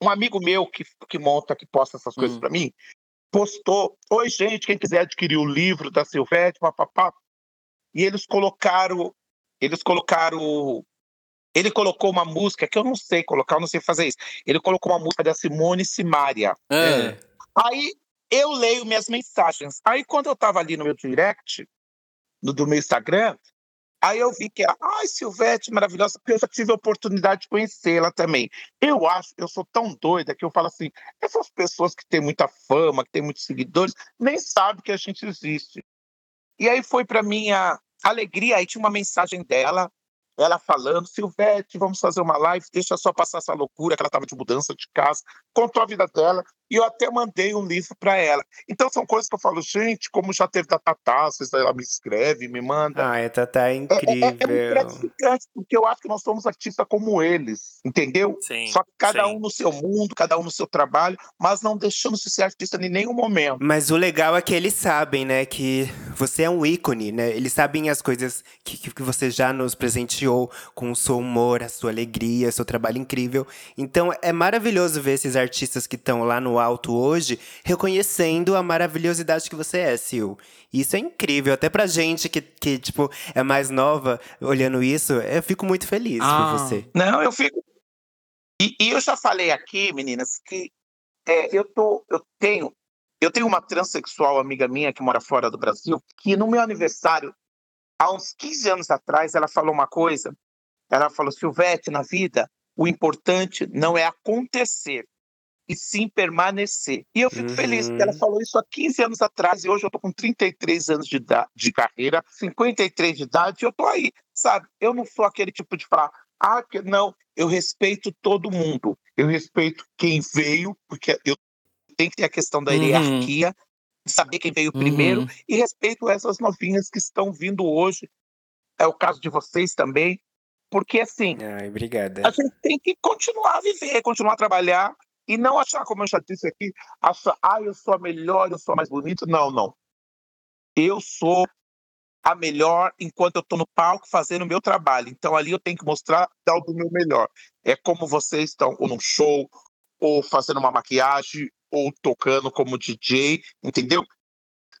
um amigo meu que, que monta, que posta essas coisas Hum. pra mim, postou: Oi, gente, quem quiser adquirir o livro da Silvete, papapá. E eles colocaram. Eles colocaram. Ele colocou uma música que eu não sei colocar, eu não sei fazer isso. Ele colocou uma música da Simone Simaria. É. Aí eu leio minhas mensagens. Aí quando eu tava ali no meu direct, no, do meu Instagram, Aí eu vi que ela, ai, Silvete, maravilhosa, porque eu já tive a oportunidade de conhecê-la também. Eu acho, eu sou tão doida que eu falo assim, essas pessoas que têm muita fama, que têm muitos seguidores, nem sabem que a gente existe. E aí foi para minha alegria, aí tinha uma mensagem dela, ela falando, Silvete, vamos fazer uma live, deixa só passar essa loucura, que ela estava de mudança de casa, contou a vida dela, e eu até mandei um livro para ela. Então são coisas que eu falo, gente, como já teve da Tatá, ela me escreve, me manda. Ai, a Tatá é É, é- incrível. é muito gratificante, porque eu acho que nós somos artistas como eles, entendeu? Sim. Só que cada sim. um no seu mundo, cada um no seu trabalho, mas não deixamos de ser artista em nenhum momento. Mas o legal é que eles sabem, né, que você é um ícone, né? Eles sabem as coisas que, que que você já nos presenteou com o seu humor, a sua alegria, seu trabalho incrível. Então é maravilhoso ver esses artistas que estão lá no alto hoje reconhecendo a maravilhosidade que você é, Sil. Isso é incrível, até pra gente que, que tipo, é mais nova olhando isso, eu fico muito feliz Ah. por você. Não, eu fico. E, e eu já falei aqui, meninas, que é, eu tô, eu tenho, eu tenho uma transexual amiga minha que mora fora do Brasil, que no meu aniversário, há uns 15 anos atrás, ela falou uma coisa. Ela falou, Silvete, na vida, o importante não é acontecer, e sim permanecer. E eu fico Uhum. feliz que ela falou isso há 15 anos atrás, e hoje eu tô com 33 anos de, de carreira, 53 de idade, e eu tô aí, sabe? Eu não sou aquele tipo de falar, ah, que não, eu respeito todo mundo. Eu respeito quem veio, porque eu tenho que ter a questão da Uhum. hierarquia, de saber quem veio primeiro, Uhum. e respeito essas novinhas que estão vindo hoje. É o caso de vocês também, porque assim, Ai, obrigada. a gente tem que continuar a viver, continuar a trabalhar e não achar, como eu já disse aqui, achar, ah, eu sou a melhor, eu sou a mais bonita. Não, não. Eu sou a melhor enquanto eu estou no palco fazendo o meu trabalho. Então ali eu tenho que mostrar dar o meu melhor. É como vocês estão ou num show, ou fazendo uma maquiagem, ou tocando como DJ, entendeu?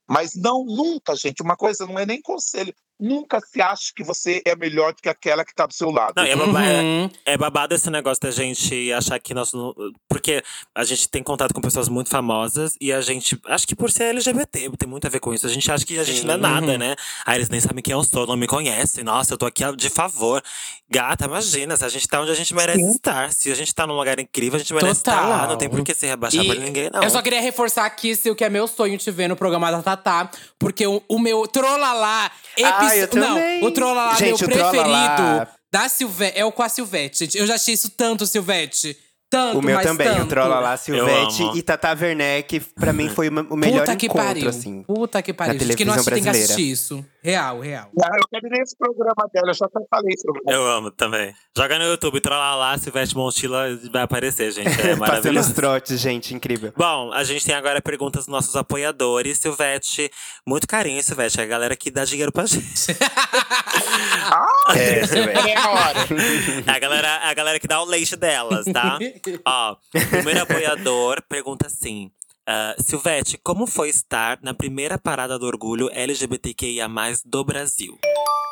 Mas não, nunca, gente, uma coisa não é nem conselho. Nunca se ache que você é melhor do que aquela que está do seu lado. Não, é, baba- é- Uhum. é babado esse negócio da gente achar que nós. não- Porque a gente tem contato com pessoas muito famosas e a gente. Acho que por ser LGBT, tem muito a ver com isso. A gente acha que a gente não é nada, Uhum. né? Aí eles nem sabem quem eu sou, não me conhecem. Nossa, eu tô aqui de favor. Gata, imagina, se a gente tá onde a gente merece Sim. estar. Se a gente tá num lugar incrível, a gente merece estar lá. Total. Não tem por que se rebaixar E pra ninguém, não. Eu só queria reforçar aqui, Sil, que é meu sonho te ver no programa da Tatá. Porque o, o meu Trolalá… Ah, eu Não, o Trolalá Gente, meu o preferido da Silvete… É o com a Silvete, gente. Eu já achei isso tanto, Silvete. Tanto, O meu mas também, tanto. o Trola lá, Silvete e Tata Werneck, pra mim foi o melhor Puta que encontro, pariu. assim. Puta que pariu. na Gente, que não televisão assiste, tem que brasileira. assistir isso. Real, real. Ah, eu quero ver esse programa dela, eu já até falei sobre Eu amo também. Joga no YouTube, trola lá, se veste Montila, vai aparecer, gente. É maravilhoso. os trotes, gente, incrível. Bom, a gente tem agora perguntas dos nossos apoiadores. Silvete, muito carinho, Silvete. É a galera que dá dinheiro pra gente. É, Silvete. É a hora. É a galera, a galera que dá o leite delas, tá? Ó, o primeiro apoiador pergunta assim. ah, Silvete, como foi estar na primeira parada do orgulho LGBTQIA+, do Brasil?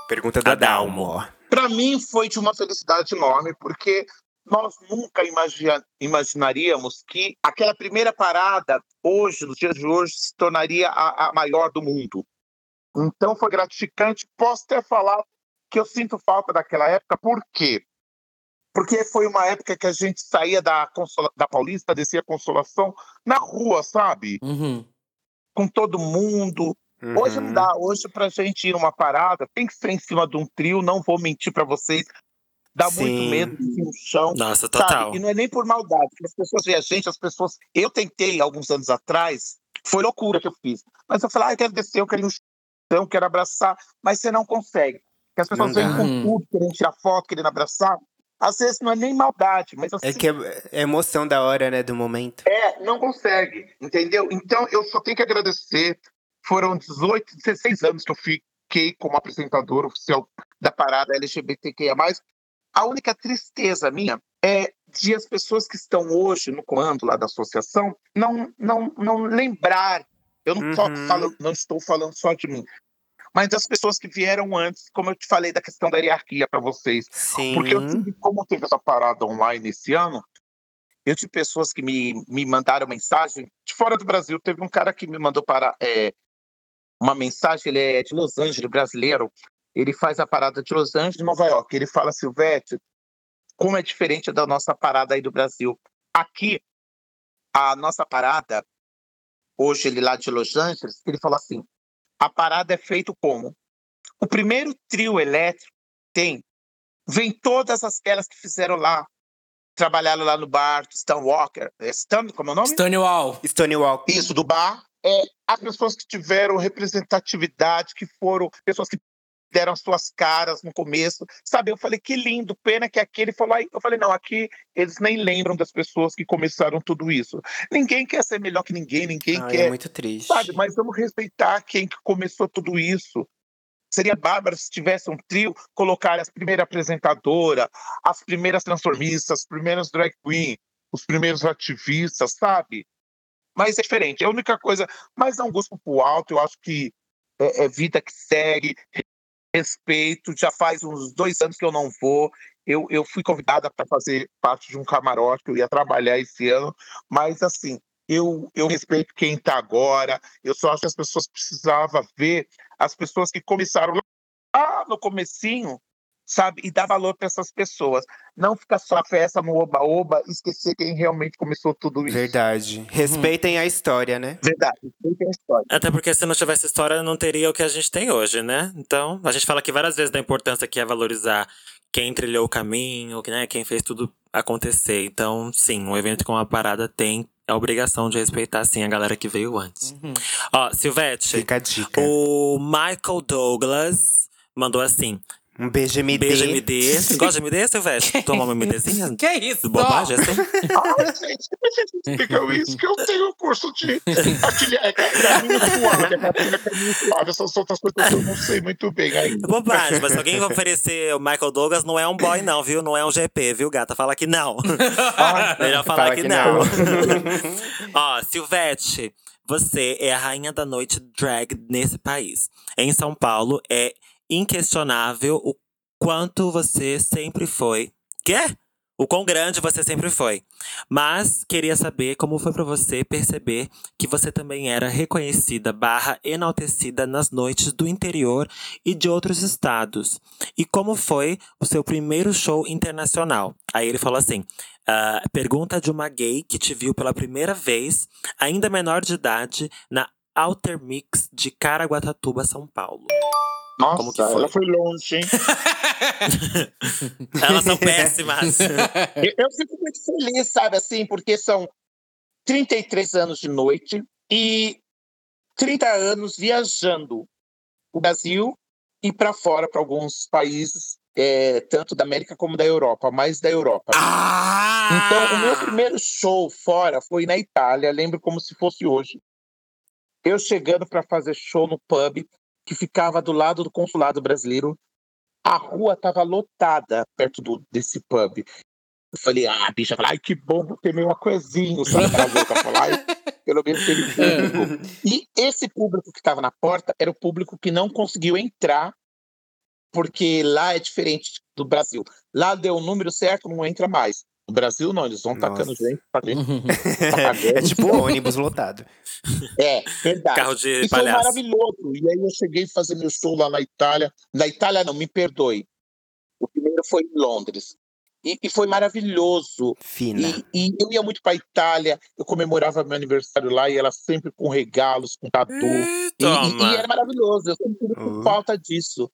Pergunta. Adalmo, ó. Para mim foi de uma felicidade enorme, porque nós nunca imagi- imaginaríamos que aquela primeira parada, hoje, nos dias de hoje, se tornaria a, a maior do mundo. Então foi gratificante. Posso ter falado que eu sinto falta daquela época, por quê? Porque foi uma época que a gente saía da, Consola- da Paulista, descia a Consolação na rua, sabe? Uhum. Com todo mundo, Hoje não Uhum. dá. Hoje, pra gente ir numa parada, tem que ser em cima de um trio, não vou mentir pra vocês. Dá Sim. muito medo de ir no chão. Nossa, sabe? total. E não é nem por maldade, porque as pessoas veem a gente, as pessoas. Eu tentei alguns anos atrás, foi loucura que eu fiz. Mas eu falei, ah, eu quero descer, eu quero ir no chão, eu quero abraçar, mas você não consegue. Porque as pessoas vêm com Uhum. tudo, querendo tirar foto, querendo abraçar. Às vezes não é nem maldade, mas assim, É que é é emoção da hora, né, do momento. é, não consegue, entendeu? Então eu só tenho que agradecer. Foram 18, 16 anos que eu fiquei como apresentador oficial da parada LGBTQIA. A única tristeza minha é de as pessoas que estão hoje no comando lá da associação não, não, não lembrar. Eu não, Uhum. falando, não estou falando só de mim, mas das pessoas que vieram antes, como eu te falei da questão da hierarquia para vocês. Sim. Porque eu tive, como teve essa parada online esse ano, eu tive pessoas que me, me mandaram mensagem de fora do Brasil. Teve um cara que me mandou para é, uma mensagem, ele é de Los Angeles, brasileiro. ele faz a parada de Los Angeles Nova York. Ele fala, Silvete, como é diferente da nossa parada aí do Brasil. Aqui, a nossa parada, hoje ele lá de Los Angeles, ele falou assim, a parada é feito como? O primeiro trio elétrico tem, vem todas aquelas que fizeram lá, trabalharam lá no bar, Stan Walker, é Stan, como é o nome? Stonewall. Stonewall. Isso, do bar. É, as pessoas que tiveram representatividade, que foram pessoas que deram as suas caras no começo, sabe? Eu falei, que lindo, pena que aqui ele falou, aí eu falei, não, aqui eles nem lembram das pessoas que começaram tudo isso. Ninguém quer ser melhor que ninguém, ninguém Ai, quer, é muito triste. sabe? Mas vamos respeitar quem que começou tudo isso. Seria bárbaro se tivesse um trio, colocar as primeiras apresentadoras, as primeiras transformistas, as primeiras drag queen, os primeiros ativistas, sabe? Mas é diferente. É a única coisa, mas não gosto pro alto, eu acho que é, é vida que segue, respeito. Já faz uns dois anos que eu não vou. Eu, eu fui convidada para fazer parte de um camarote, eu ia trabalhar esse ano, mas assim, eu, eu respeito quem está agora. Eu só acho que as pessoas precisavam ver as pessoas que começaram lá no comecinho, sabe? E dar valor para essas pessoas. Não ficar só a festa no oba-oba e esquecer quem realmente começou tudo isso. Verdade. Respeitem a história, né? Verdade. Respeitem a história. Até porque se não tivesse história, não teria o que a gente tem hoje, né? Então, a gente fala aqui várias vezes da importância que é valorizar quem trilhou o caminho, né? Quem fez tudo acontecer. Então, sim, um evento como a parada tem a obrigação de respeitar, sim, a galera que veio antes. Ó, Silvete, Fica a dica. o Michael Douglas mandou assim: Um beijo MD. beijo MD. Gosta de MD, Silvete? Toma uma MDzinha? Que isso? Bobagem, assim? Ai, gente, que explicam isso? Que eu tenho curso de aquele é, caminho suave, é suave. Essas outras coisas eu não sei muito bem ainda. Bobagem, mas se alguém oferecer o Michael Douglas, não é um boy, não, viu? Não é um GP, viu, gata? Fala que não. Melhor falar Fala que, que não. não. Ó, Silvete, você é a rainha da noite drag nesse país. Em São Paulo, é inquestionável o quanto você sempre foi. Quê? O quão grande você sempre foi. Mas queria saber como foi pra você perceber que você também era reconhecida barra enaltecida nas noites do interior e de outros estados. E como foi o seu primeiro show internacional? Aí ele falou assim: ah, pergunta de uma gay que te viu pela primeira vez, ainda menor de idade, na Alter Mix de Caraguatatuba, São Paulo. Nossa, Como que foi? ela foi longe, hein? Elas são péssimas. Eu, eu fico muito feliz, sabe, assim, porque são 33 anos de noite e 30 anos viajando o Brasil e para fora, para alguns países, é, tanto da América como da Europa, mais da Europa. Ah! Então, o meu primeiro show fora foi na Itália, lembro como se fosse hoje. Eu chegando para fazer show no pub, que ficava do lado do consulado brasileiro. A rua estava lotada perto do, desse pub. Eu falei, ah, bicha, eu falei, ai, que bom ter meu coisinho, sabe? Pelo menos teve público. E esse público que estava na porta era o público que não conseguiu entrar, porque lá é diferente do Brasil. Lá deu o número certo, não entra mais. No Brasil, não, eles vão Nossa. tacando gente pra gente. É tipo ônibus lotado. É, verdade. Carro de E foi palhaço. maravilhoso. E aí eu cheguei a fazer meu show lá na Itália. Na Itália, não, me perdoe. O primeiro foi em Londres. E, e foi maravilhoso. Fina. E, e eu ia muito para Itália, eu comemorava meu aniversário lá e ela sempre com regalos, com tatu. E, e- e era maravilhoso, eu sempre tive Uh. falta disso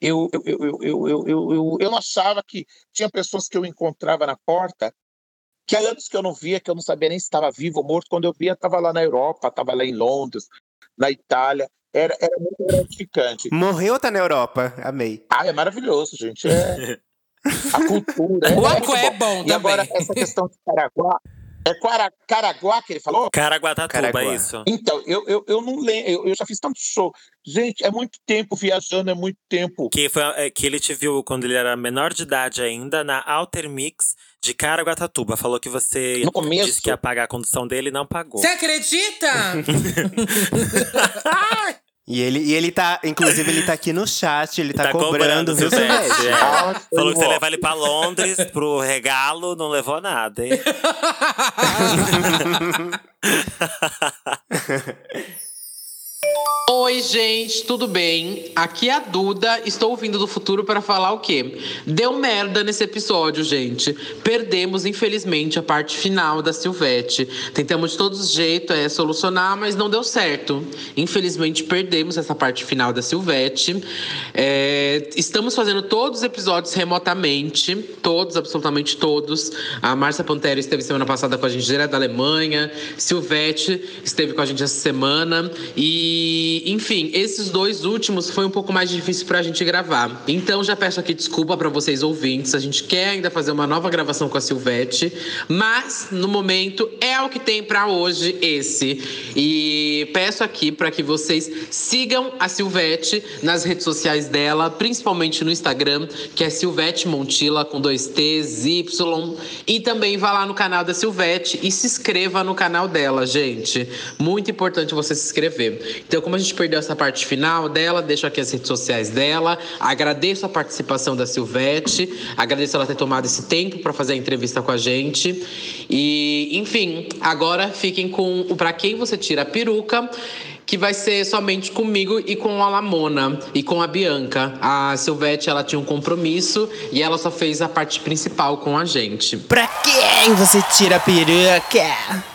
eu, eu, eu, eu, eu, eu, eu, achava que tinha pessoas que eu encontrava na porta que há anos que eu não via, que eu não sabia nem se estava vivo ou morto. Quando eu via, estava lá na Europa, estava lá em Londres, na Itália. Era, era muito gratificante. Morreu tá na Europa? Amei. Ah, é maravilhoso, gente. É... A cultura. O é, é, bom. E também. agora, essa questão de Paraguai, é Quara- Caraguá que ele falou? Caraguatatuba, Caraguá. isso. Então, eu, eu, eu não lembro, eu, eu já fiz tanto show. Gente, é muito tempo viajando, é muito tempo. Que, foi, é, que ele te viu quando ele era menor de idade ainda, na Alter Mix de Caraguatatuba. Falou que você No começo. disse que ia pagar a condução dele e não pagou. Você acredita? E ele, e ele tá, inclusive, ele tá aqui no chat, ele tá, Tá cobrando, viu, Silvestre, Silvestre? é. Falou que você levar ele pra Londres pro regalo, não levou nada, hein? Oi, gente, tudo bem? Aqui é a Duda, estou vindo do futuro para falar o quê? Deu merda nesse episódio, gente. Perdemos, infelizmente, a parte final da Silvete. Tentamos de todos os jeitos é, solucionar, mas não deu certo. Infelizmente, perdemos essa parte final da Silvete. É, estamos fazendo todos os episódios remotamente, todos, absolutamente todos. A Márcia Pantera esteve semana passada com a gente direto da Alemanha, Silvete esteve com a gente essa semana e enfim, esses dois últimos foi um pouco mais difícil pra gente gravar. Então já peço aqui desculpa para vocês ouvintes. A gente quer ainda fazer uma nova gravação com a Silvete, mas no momento é o que tem para hoje esse. E peço aqui para que vocês sigam a Silvete nas redes sociais dela, principalmente no Instagram, que é Silvete Montila com dois T's, Y. E também vá lá no canal da Silvete e se inscreva no canal dela, gente. Muito importante você se inscrever. Então, como a gente perdeu essa parte final dela, deixo aqui as redes sociais dela. Agradeço a participação da Silvete, agradeço ela ter tomado esse tempo para fazer a entrevista com a gente. E, enfim, agora fiquem com o Pra Quem Você Tira a Peruca que vai ser somente comigo e com a Lamona e com a Bianca. A Silvete, ela tinha um compromisso e ela só fez a parte principal com a gente. Pra quem você tira a peruca?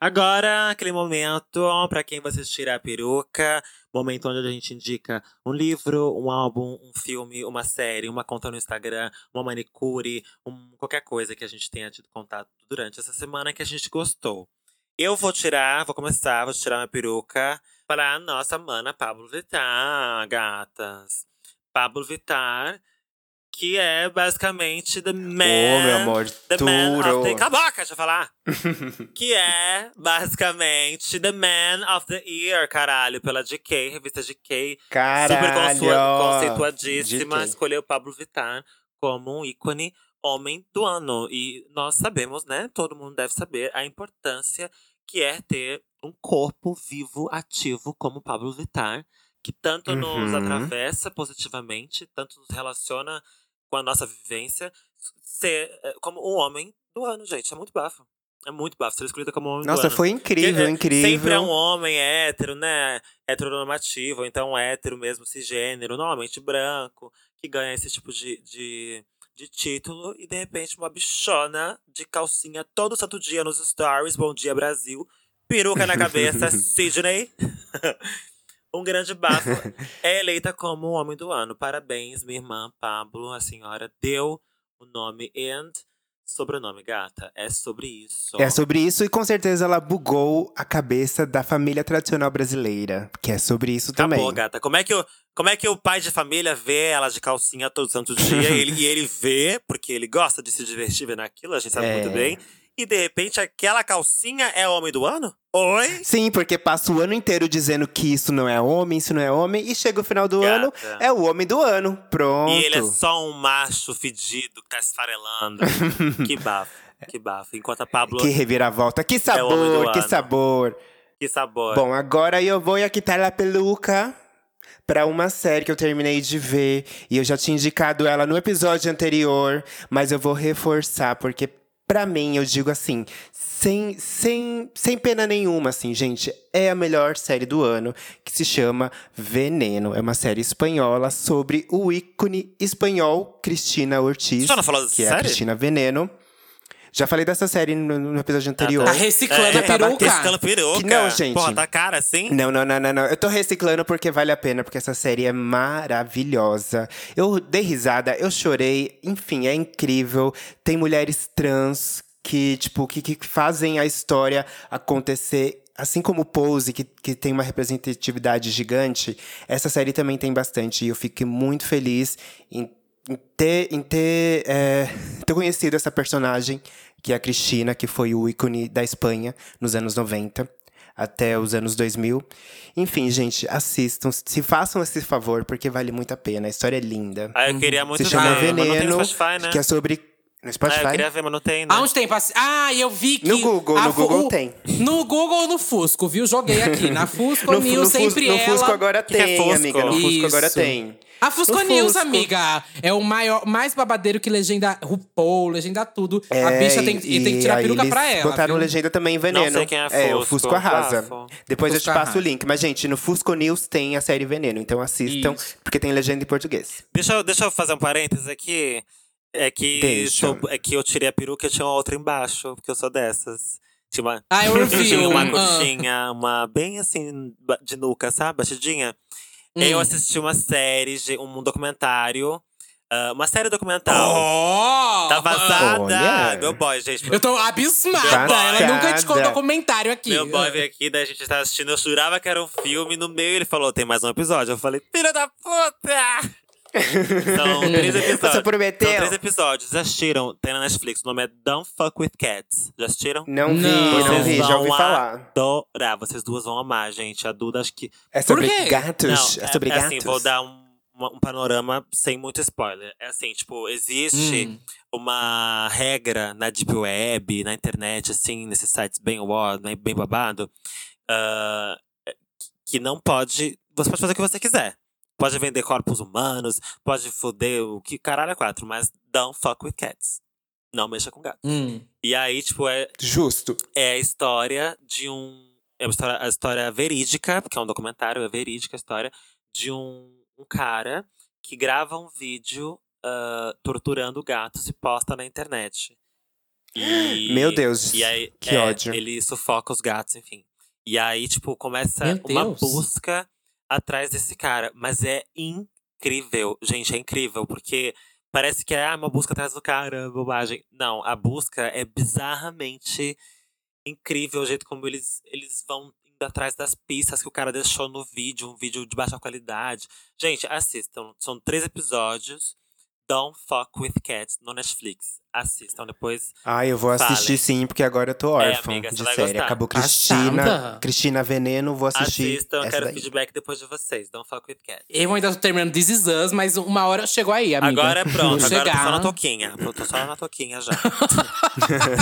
Agora, aquele momento para quem você tira a peruca, momento onde a gente indica um livro, um álbum, um filme, uma série, uma conta no Instagram, uma manicure, um, qualquer coisa que a gente tenha tido contato durante essa semana que a gente gostou. Eu vou tirar, vou começar, vou tirar minha peruca para a nossa mana Pablo Vittar, gatas. Pablo Vittar que é basicamente The Man. Ô, meu amor, The Man of the... Cala a boca, deixa eu falar. que é basicamente The Man of the Year, caralho, pela GK, revista GK. Caralho. Super conceituadíssima. GK. Escolheu Pablo Vittar como um ícone homem do ano. E nós sabemos, né? Todo mundo deve saber a importância que é ter um corpo vivo, ativo, como Pablo Vittar. Que tanto nos Uhum. atravessa positivamente, tanto nos relaciona com a nossa vivência, ser eh, como um homem do ano, gente. É muito bafo. É muito bafo ser escolhida como homem do Nossa, foi incrível, é, incrível. Sempre é um homem hétero, né? Heteronormativo, ou então hétero mesmo, cisgênero, normalmente branco, que ganha esse tipo de, de, de título. E de repente uma bichona de calcinha todo santo dia nos stories. Bom dia, Brasil. Peruca na cabeça, Sidney. um grande bafo. É eleita como o homem do ano. Parabéns, minha irmã Pablo. A senhora deu o nome and sobrenome, gata. É sobre isso. É sobre isso e com certeza ela bugou a cabeça da família tradicional brasileira. Que é sobre isso Acabou, também. gata. Como é, que o, como é que o pai de família vê ela de calcinha todo santo dia? e, ele, e ele vê, porque ele gosta de se divertir vendo aquilo, a gente sabe É. muito bem. E de repente aquela calcinha é homem do ano? Oi? Sim, porque passa o ano inteiro dizendo que isso não é homem, isso não é homem, e chega o final do Gata. ano, é o homem do ano. Pronto. E ele é só um macho fedido que tá esfarelando. que bafo, que bafo. Enquanto a Pablo. Que reviravolta. Que É sabor, que ano. sabor. que sabor. Bom, agora eu vou aqui quitar a peluca pra uma série que eu terminei de ver. E eu já tinha indicado ela no episódio anterior, mas eu vou reforçar, porque pra mim, eu digo assim, sem, sem, sem pena nenhuma, assim, gente, é a melhor série do ano, que se chama Veneno. É uma série espanhola sobre o ícone espanhol Cristina Ortiz. Já não falou que é a série? Cristina Veneno. Já falei dessa série no, no episódio anterior. Tá reciclando É, a peruca. Reciclando peruca. Que não, gente. Porra, tá cara assim? Não, não, não, não, não. Eu tô reciclando porque vale a pena, porque essa série é maravilhosa. Eu dei risada, eu chorei, enfim, é incrível. Tem mulheres trans que, tipo, que, que fazem a história acontecer. Assim como Pose, que, que tem uma representatividade gigante, essa série também tem bastante. E eu fiquei muito feliz em, em ter, em ter, é, ter conhecido essa personagem, que é a Cristina, que foi o ícone da Espanha nos anos 90 até os anos 2000. Enfim, gente, assistam, se façam esse favor, porque vale muito a pena. A história é linda. Ah, eu queria muito Se chama tem Veneno, no Spotify, né? que é sobre. No Ah, Spotify? eu queria ver, mas não tem, né? Aonde tem. Ah, eu vi que. No Google, no Google o- tem. No Google ou no Fusco, viu? Joguei aqui. Na Fusco no, News no, Fus- sempre no ela. Fusco agora é tem, Fusco? amiga. No Fusco agora tem. A Fusco No News, Fusco. amiga, é o maior, mais babadeiro que legenda RuPaul, legenda tudo. a É, bicha tem, e- tem que tirar a peruca eles pra ela. Botaram viu? legenda também em veneno. sei quem é o Fusco, Fusco arrasa. bafo. Depois eu Fusco te passo arrasa. o link. Mas, gente, no Fusco News tem a série Veneno. Então assistam, Isso. porque tem legenda em português. Deixa, eu- deixa eu fazer um parênteses aqui. É que, sou- é que eu tirei a peruca e tinha uma outra embaixo, porque eu sou dessas. Tinha uma, Ah, eu vi. tinha uma um- ah. coxinha, uma bem assim, de nuca, sabe? Batidinha. E Eu Hum. assisti uma série, de- um documentário. ah, uma série documental. Oh! Tá vazada! Olha. Meu boy, gente. Eu tô abismada. Ela nunca indicou documentário aqui. Meu boy veio aqui, daí a gente tava assistindo, eu jurava que era um filme, no meio ele falou, tem mais um episódio. Eu falei, filha da puta! São três episódios. Você prometeu? São três episódios. Já assistiram? Tem na Netflix. O nome é Don't Fuck With Cats. Já assistiram? Não vi, Não. não vi, já ouvi vão falar. adorar. Vocês duas vão amar, gente. A Duda, acho que… É sobre quê? gatos? Não, é sobre é, gatos? assim, vou dar um, um panorama sem muito spoiler. É assim, tipo, existe Hum. uma regra na Deep Web, na internet, assim, nesses sites bem bem babado, ah, que não pode. Você pode fazer o que você quiser. Pode vender corpos humanos, pode foder o que caralho é quatro, mas don't fuck with cats. Não mexa com gato. Hum. E aí, tipo, é, Justo. é a história de um. É uma história, a história verídica, porque é um documentário, é verídica a história, de um, um cara que grava um vídeo ah, torturando gatos e posta na internet. E, Meu Deus, E aí, que é, ódio. Ele sufoca os gatos, enfim. E aí, tipo, começa Meu uma Deus. busca atrás desse cara. Mas é incrível, gente, é incrível, porque parece que é ah, uma busca atrás do cara, bobagem. Não, a busca é bizarramente incrível o jeito como eles, eles vão indo atrás das pistas que o cara deixou no vídeo, um vídeo de baixa qualidade. Gente, assistam. São três episódios. Don't Fuck With Cats no Netflix. Assistam depois. Ah, eu vou assistir Falem. sim, porque agora eu tô órfã amiga, você de série. gostar. Acabou Passada. Cristina. Cristina Veneno, vou assistir. Assistam, eu quero daí. feedback depois de vocês. Don't Fuck With Cats. Eu ainda tô terminando This Is Us, mas uma hora chegou aí, amiga. Agora é pronto, Vou agora eu tô só chegar. na toquinha. Eu tô só na toquinha já.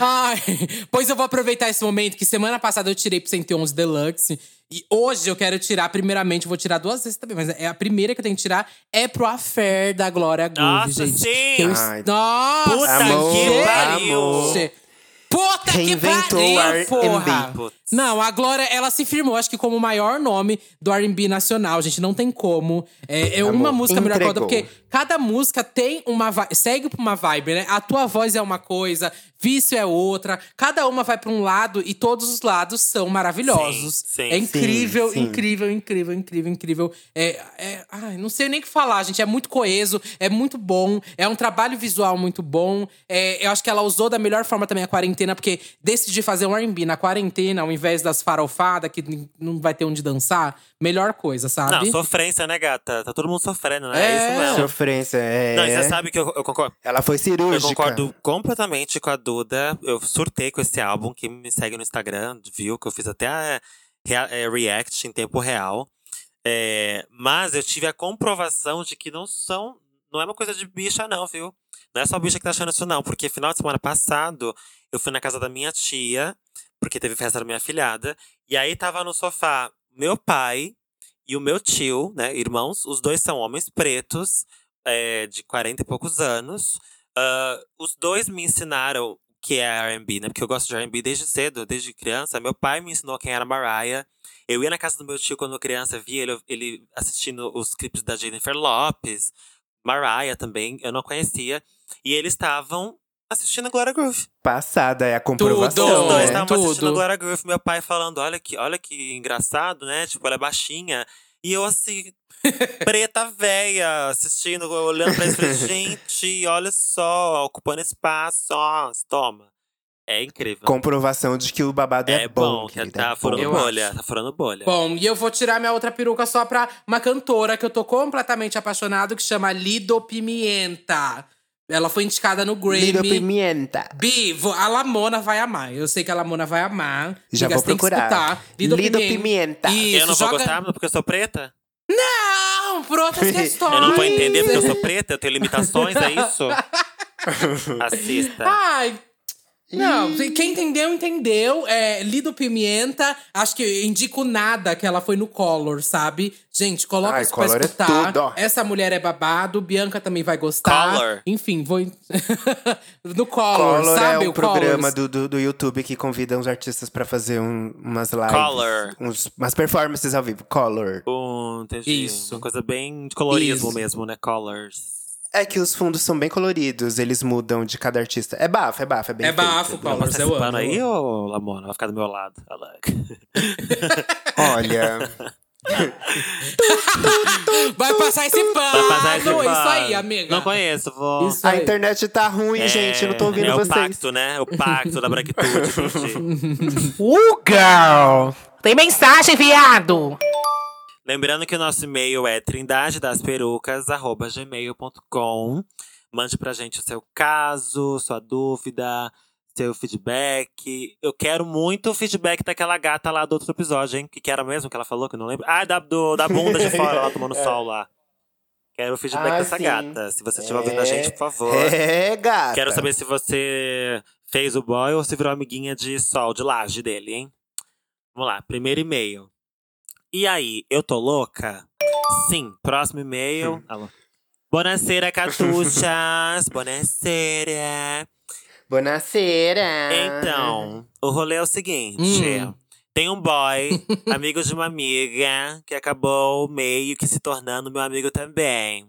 Ai, pois eu vou aproveitar esse momento que semana passada eu tirei pro 111 Deluxe. E hoje eu quero tirar, primeiramente, vou tirar duas vezes também, mas é a primeira que eu tenho que tirar é pro Affair da Glória Groove, Nossa, gente. sim! Que eu- Ai. Nossa! Puta Amor, que pariu! amor. Puta Reinventou que o pariu, porra! Não, a Glória, ela se firmou, acho que como o maior nome do R&B nacional, gente, não tem como. É, é uma Amor, música melhor que a outra, entregou. porque cada música tem uma vibe, segue pra uma vibe, né? A tua voz é uma coisa, vício é outra, cada uma vai pra um lado e todos os lados são maravilhosos. Sim, sim. é incrível, Sim, incrível, incrível, incrível, incrível. É, é, ai, não sei nem o que falar, gente. É muito coeso, é muito bom, é um trabalho visual muito bom. É, eu acho que ela usou da melhor forma também a quarentena, porque decidir fazer um R&B na quarentena, ao invés das farofadas que não vai ter onde dançar, melhor coisa, sabe? Não, sofrência, né, gata? Tá todo mundo sofrendo, né? É. É isso mesmo. Sofrência, é. Não, e você sabe que eu, eu concordo. Ela foi cirúrgica. Eu concordo completamente com a Duda. Eu surtei com esse álbum. Quem me segue no Instagram viu que eu fiz até a rea- é, react em tempo real. É, mas eu tive a comprovação de que não são. Não é uma coisa de bicha, não, viu? Não é só bicha que tá achando isso, não. Porque final de semana passado, eu fui na casa da minha tia, porque teve festa da minha filhada. E aí tava no sofá meu pai e o meu tio, né? Irmãos, os dois são homens pretos, é, de 40 e poucos anos. Ah, os dois me ensinaram o que é R&B, né? Porque eu gosto de R&B desde cedo, desde criança. Meu pai me ensinou quem era Mariah. Eu ia na casa do meu tio quando criança, via ele, ele assistindo os clipes da Jennifer Lopez, Mariah também, eu não conhecia. E eles estavam assistindo a Glória Groove. Passada, é a comprovação. Os Tudo. dois né? estavam assistindo a Glória Groove, meu pai falando, olha que, olha que engraçado, né? Tipo, ela é baixinha. E eu assim, preta véia, assistindo, olhando pra falei, gente, olha só, ocupando espaço, ó, toma. É incrível. Comprovação de que o babado é, é bom, que querida, tá é furando bom. bolha, tá furando bolha. Bom, e eu vou tirar minha outra peruca só pra uma cantora que eu tô completamente apaixonado, que chama Lido Pimienta. Ela foi indicada no Lido Grammy. Pimienta. Bi, vo- a Lamona vai amar. Eu sei que a Lamona vai amar. Já Amiga, vou você tem que procurar. escutar. Lido Pimienta. Isso, eu não vou joga... gostar porque eu sou preta? Não, por outras questões. Eu não vou entender porque eu sou preta, eu tenho limitações, é isso? Assista. Ai. Não, quem entendeu, entendeu. É, Lido Pimenta, acho que indico nada que ela foi no Color, sabe? Gente, coloca Ai, isso pra é escutar. tudo, ó. Essa mulher é babado, Bianca também vai gostar. Color. Enfim, vou. no Color, Collor sabe? é um o programa do, do, do YouTube que convida uns artistas pra fazer um- umas lives. Color. uns- umas performances ao vivo. Color. Um, entendi. Isso. Uma coisa bem de colorismo Isso. mesmo, né? Colors. É que os fundos são bem coloridos, eles mudam de cada artista. É bafo, é bafo, é bem É bafo, feito. Color. Tá eu amo. participando aí, ô Lamona? Vai ficar do meu lado. I like. Olha, Vai passar esse pano! Vai passar esse Isso pano. aí, amiga. Não conheço, vou. Isso a aí. internet tá ruim, gente, eu não tô ouvindo é vocês. o pacto, né? O pacto da branquitude. Uh, girl! Tem mensagem, viado! Lembrando que o nosso e-mail é trindadedasperucas.gmail.com. Mande pra gente o seu caso, sua dúvida, seu feedback. Eu quero muito o feedback daquela gata lá do outro episódio, hein? Que que era mesmo que ela falou, que eu não lembro. Ah, da, do, da bunda de fora, lá tomando sol lá. Quero o feedback Ah, dessa sim. gata. Se você estiver ouvindo a É. gente, por favor. É, gata. Quero saber se você fez o boy ou se virou amiguinha de sol, de laje dele, hein? Vamos lá, primeiro e-mail. E aí, eu tô louca? Sim, próximo e-mail. Alô. Buonasera, catuchas. Buonasera. Buonasera. Então, o rolê é o seguinte. Hum. Tem um boy, amigo de uma amiga, que acabou meio que se tornando meu amigo também.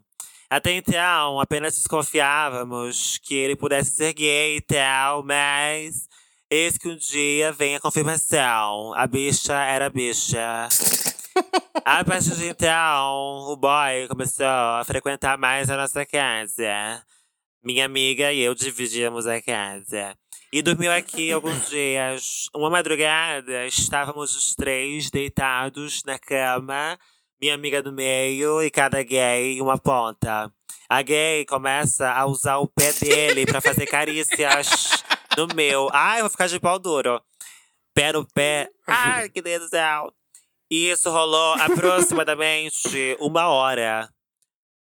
Até então, apenas desconfiávamos que ele pudesse ser gay e tal, mas eis que um dia vem a confirmação. A bicha era bicha. A partir de então, o boy começou a frequentar mais a nossa casa. Minha amiga e eu dividíamos a casa. E dormiu aqui alguns dias. Uma madrugada, estávamos os três deitados na cama, minha amiga do meio e cada gay em uma ponta. A gay começa a usar o pé dele pra fazer carícias no meu. Ai, eu vou ficar de pau duro. Pé no pé. Ai, que Deus do céu. E isso rolou aproximadamente uma hora.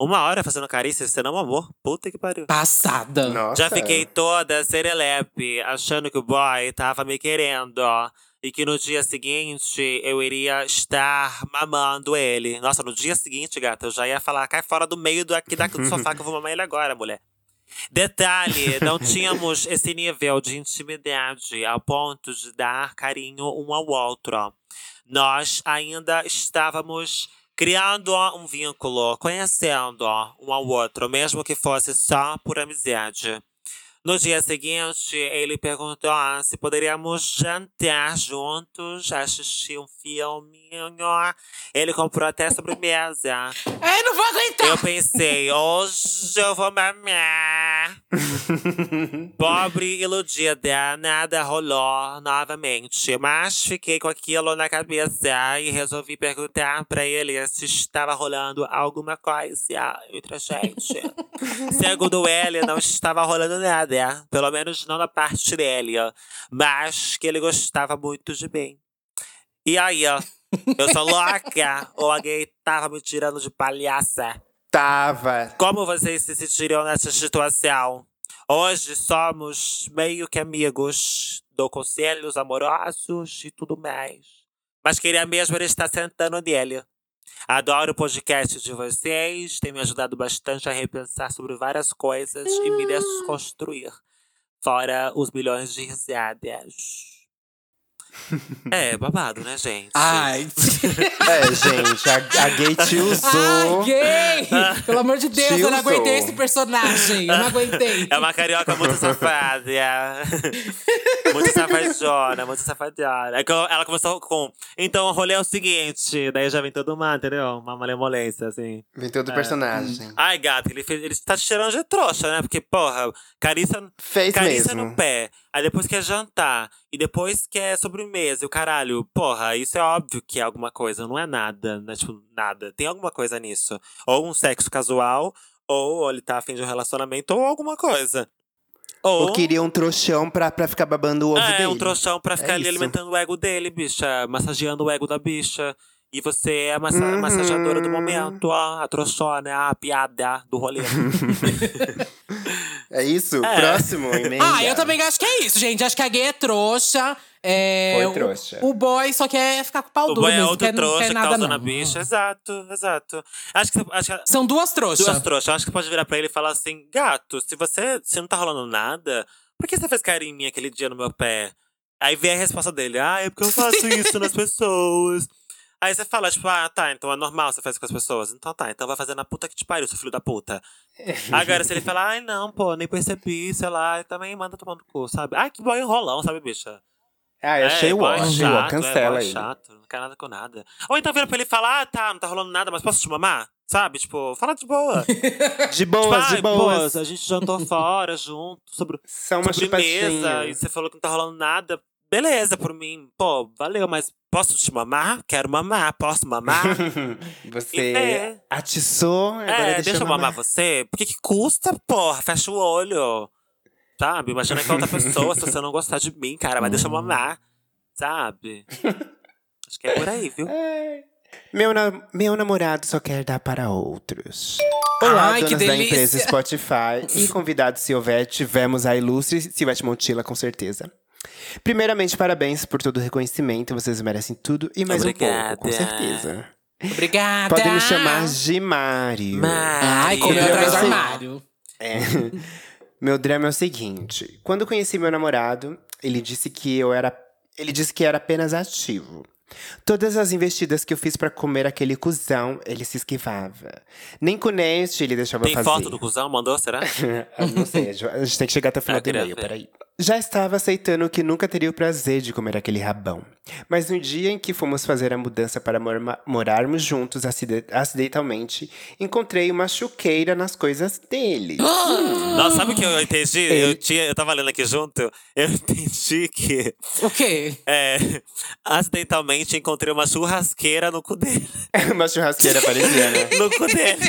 Uma hora fazendo carícia, você não amor? Puta que pariu. Passada. Nossa. Já fiquei toda serelepe, achando que o boy tava me querendo. ó, E que no dia seguinte eu iria estar mamando ele. Nossa, no dia seguinte, gata, eu já ia falar, cai fora do meio do, aqui, daqui do sofá que eu vou mamar ele agora, mulher. Detalhe, não tínhamos esse nível de intimidade ao ponto de dar carinho um ao outro. Nós ainda estávamos criando um vínculo, conhecendo um ao outro, mesmo que fosse só por amizade. No dia seguinte, ele perguntou se poderíamos jantar juntos, assistir um filminho. Ele comprou até sobremesa. Ai, não vou aguentar! Eu pensei, hoje eu vou mamar. Pobre iludida, nada rolou novamente. Mas fiquei com aquilo na cabeça e resolvi perguntar pra ele se estava rolando alguma coisa entre a gente. Segundo ele, não estava rolando nada. Pelo menos não da parte dele. Mas que ele gostava muito de mim. E aí, ó, eu sou louca ou alguém tava me tirando de palhaça? Tava. Como vocês se sentiriam nessa situação? Hoje somos meio que amigos, dou conselhos amorosos e tudo mais. Mas queria mesmo era estar sentando nele. Adoro o podcast de vocês, tem me ajudado bastante a repensar sobre várias coisas e me desconstruir. Fora os milhões de risadas. É, babado, né, gente? Ai, É, gente, a, a gay te usou. Ai, gay! Pelo amor de Deus, eu não aguentei esse personagem. Eu não aguentei. É uma carioca muito safada. muito safadona, muito safadona. É ela começou com. Então o rolê é o seguinte. Daí já vem todo uma, entendeu? Uma malemolência, assim. Vem todo o personagem. Ai, gato, ele, fez, ele tá te tirando de trouxa, né? Porque, porra, carícia, Fez carícia mesmo. no pé. Aí depois quer jantar. E depois quer sobremesa. E o caralho, porra, isso é óbvio que é alguma coisa. Não é nada, né? Tipo, nada. Tem alguma coisa nisso. Ou um sexo casual, ou ele tá afim de um relacionamento, ou alguma coisa. Ou, Ou queria um trouxão pra, pra ficar babando o ovo é, dele. um trouxão pra ficar É ali isso. alimentando o ego dele, bicha. Massageando o ego da bicha. E você é a massa Uhum. massageadora do momento, ó. A trouxona, a piada do rolê. É isso? É. Próximo e-mail. Ah, eu também acho que é isso, gente. Acho que a gay é trouxa. É, Foi o- trouxa. O, boy só quer ficar com o pau O duro boy é outro quer, trouxa quer que nada tá usando não. a bicha. Exato, exato. Acho que, acho que São duas trouxas. duas trouxas. Acho que você pode virar pra ele e falar assim: gato, se você se não tá rolando nada, por que você fez carinho em mim aquele dia no meu pé? Aí vem a resposta dele: ah, é porque eu faço isso nas pessoas. Aí você fala, tipo, ah, tá, então é normal você fazer com as pessoas. Então tá, então vai fazer na puta que te pariu, seu filho da puta. Agora, se ele falar, ai não, pô, nem percebi, sei lá, também manda tomar no cu, sabe? Ai, que boy enrolão, sabe, bicha? Ah, eu achei o achei o ó, cancela é, ele. chato, não quer nada com nada. Ou então vira pra ele e fala, ah, tá, não tá rolando nada, mas posso te mamar? Sabe? Tipo, fala de boa. De boas, tipo, de "Ai, boas. pô, a gente jantou fora junto, sobre São uma sobremesa, chupatinha. e você falou que não tá rolando nada. Beleza, por mim. Pô, valeu, mas posso te mamar? Quero mamar, posso mamar? Você É. atiçou, agora é, deixa, deixa eu mamar você. Por que que custa, porra? Fecha o olho. Sabe? Imagina que é outra pessoa, se você não gostar de mim, cara, mas deixa eu mamar. Sabe? Acho que é por aí, viu? Meu, na- meu namorado só quer dar para outros. Olá, Ai, que donas da empresa Spotify e convidado Silvete. Tivemos a ilustre Silvete Montilla, com certeza. Primeiramente, parabéns por todo o reconhecimento. Vocês merecem tudo e mais um pouco, com Obrigada. certeza. Obrigada. Podem me chamar de Mário. Ai, comeu Maria. atrás do armário. É. Meu drama é o seguinte: quando conheci meu namorado, ele disse que eu era. Ele disse que era apenas ativo. Todas as investidas que eu fiz pra comer aquele cuzão, ele se esquivava. Nem com neste ele deixava Tem fazer. foto do cuzão? Mandou, será? Eu não sei, a gente tem que chegar até o final Ah, do e-mail, peraí. Já estava aceitando que nunca teria o prazer de comer aquele rabão. Mas no dia em que fomos fazer a mudança para morma- morarmos juntos acide- acidentalmente, encontrei uma chuqueira nas coisas dele. Nossa, sabe o que eu entendi? Ele- Eu, tinha, eu tava lendo aqui junto, eu entendi que O quê? é, acidentalmente encontrei uma churrasqueira no cu dele. uma churrasqueira parecia, né? No cu dele.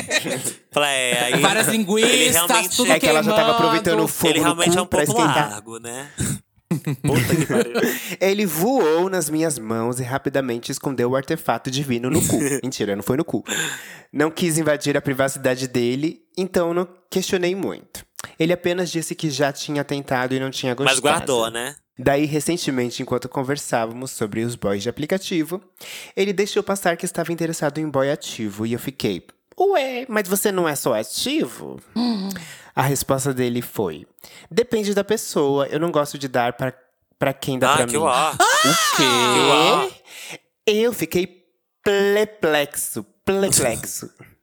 Falei, é, aí. Várias ele linguiças, realmente, tudo É que ela já tava aproveitando o fogo Ele no realmente cu é um pouco esquentar. largo, né? Puta que pariu. Ele voou nas minhas mãos e rapidamente escondeu o artefato divino no cu. Mentira, não foi no cu. Não quis invadir a privacidade dele, então não questionei muito. Ele apenas disse que já tinha tentado e não tinha gostado. Mas guardou, né? Daí, recentemente, enquanto conversávamos sobre os boys de aplicativo, ele deixou passar que estava interessado em boy ativo e eu fiquei. Ué, mas você não é só ativo? A resposta dele foi: Depende da pessoa, eu não gosto de dar pra, pra quem dá Ah, pra que mim. uó. O quê? Eu fiquei perplexo, perplexo.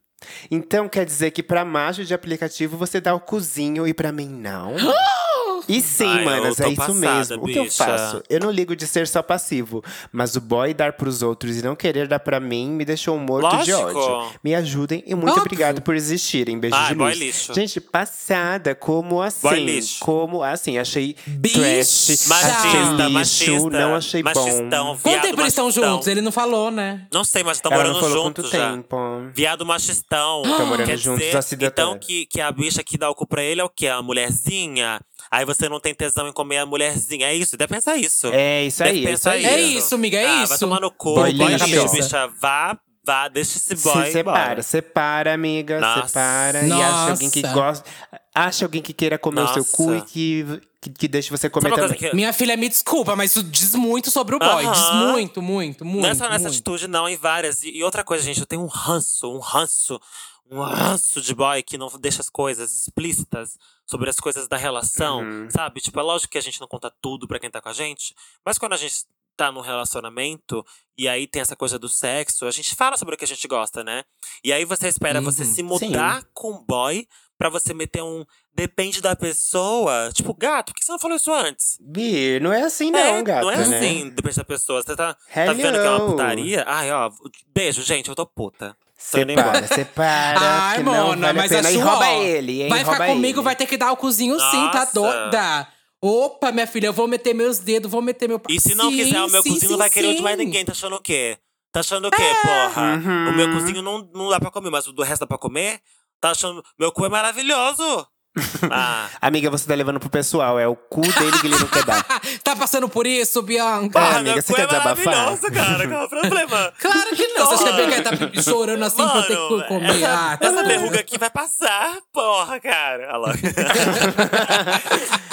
Então quer dizer que pra macho de aplicativo você dá o cozinho e pra mim não? E sim, Ai, manas, é isso passada, mesmo. O que eu bicha. faço? Eu não ligo de ser só passivo, mas o boy dar pros outros e não querer dar pra mim me deixou morto de Lógico. ódio. Me ajudem e muito Óbvio. obrigado por existirem. Beijo Ai, de boy luz. lixo. Gente, passada, como assim? Boy lixo. Como assim? Achei Bicha. trash, Machista, achei lixo, machista. não achei bom. machistão, Quanto viado tempo eles estão machistão. juntos? Ele não falou, né? Não sei, mas estão morando falou juntos quanto já. tempo. Viado machistão. Tão morando Quer juntos, dizer, acidentado. Então que, que a bicha que dá o cu pra ele é o quê? A mulherzinha? Aí você não tem tesão em comer a mulherzinha. É isso, deve pensar isso. É isso aí, Deve é isso aí. É isso, amiga, é ah, isso. Vai tomar no cu, Boy lixo. bicha. Vá, vá, deixa esse boy Se separa, embora. separa, amiga, Nossa. separa. E acha alguém que Nossa. gosta. Acha alguém que queira comer o seu Nossa. cu e que, que, que deixe você comer também. que... Minha filha, me desculpa, mas isso diz muito sobre o boy. Aham. Diz muito, muito, muito. Não é só nessa muito. atitude, não, em várias. E, e outra coisa, gente, eu tenho um ranço, um ranço, um ranço de boy que não deixa as coisas explícitas sobre as coisas da relação, Uhum. sabe? Tipo, é lógico que a gente não conta tudo pra quem tá com a gente, mas quando a gente tá num relacionamento e aí tem essa coisa do sexo, a gente fala sobre o que a gente gosta, né? E aí você espera você Uhum. se mudar com o boy pra você meter um depende da pessoa. Tipo, gato, por que você não falou isso antes? Bi, não é assim não, É, gata, Não é né? assim, depende da pessoa. Você tá, tá vendo que é uma putaria? Ai, ó, beijo, gente, eu tô puta. Separa, separa. Ai, que não Mona, vale mas a pena. a E sua, rouba ó, ele, hein? Vai ficar comigo, ele. vai ter que dar o cozinho sim, tá doida? Opa, minha filha, eu vou meter meus dedos, vou meter meu E se não Sim, quiser o meu sim, cozinho, não vai querer de mais ninguém. Tá achando o quê? Tá achando o quê, porra? O meu cozinho não, não dá pra comer, mas o do resto dá pra comer? Tá achando. Meu cu é maravilhoso! Ah, Amiga, você tá levando pro pessoal. É o cu dele que ele não quer dar. tá passando por isso, Bianca? Ah, porra, amiga, você cu quer é desabafar? maravilhoso, cara. Qual é o problema? Claro que não. Você acha que a Bianca tá chorando assim pra eu ter que comer? essa, Ah, tá essa verruga aqui vai passar, porra, cara. Olha lá.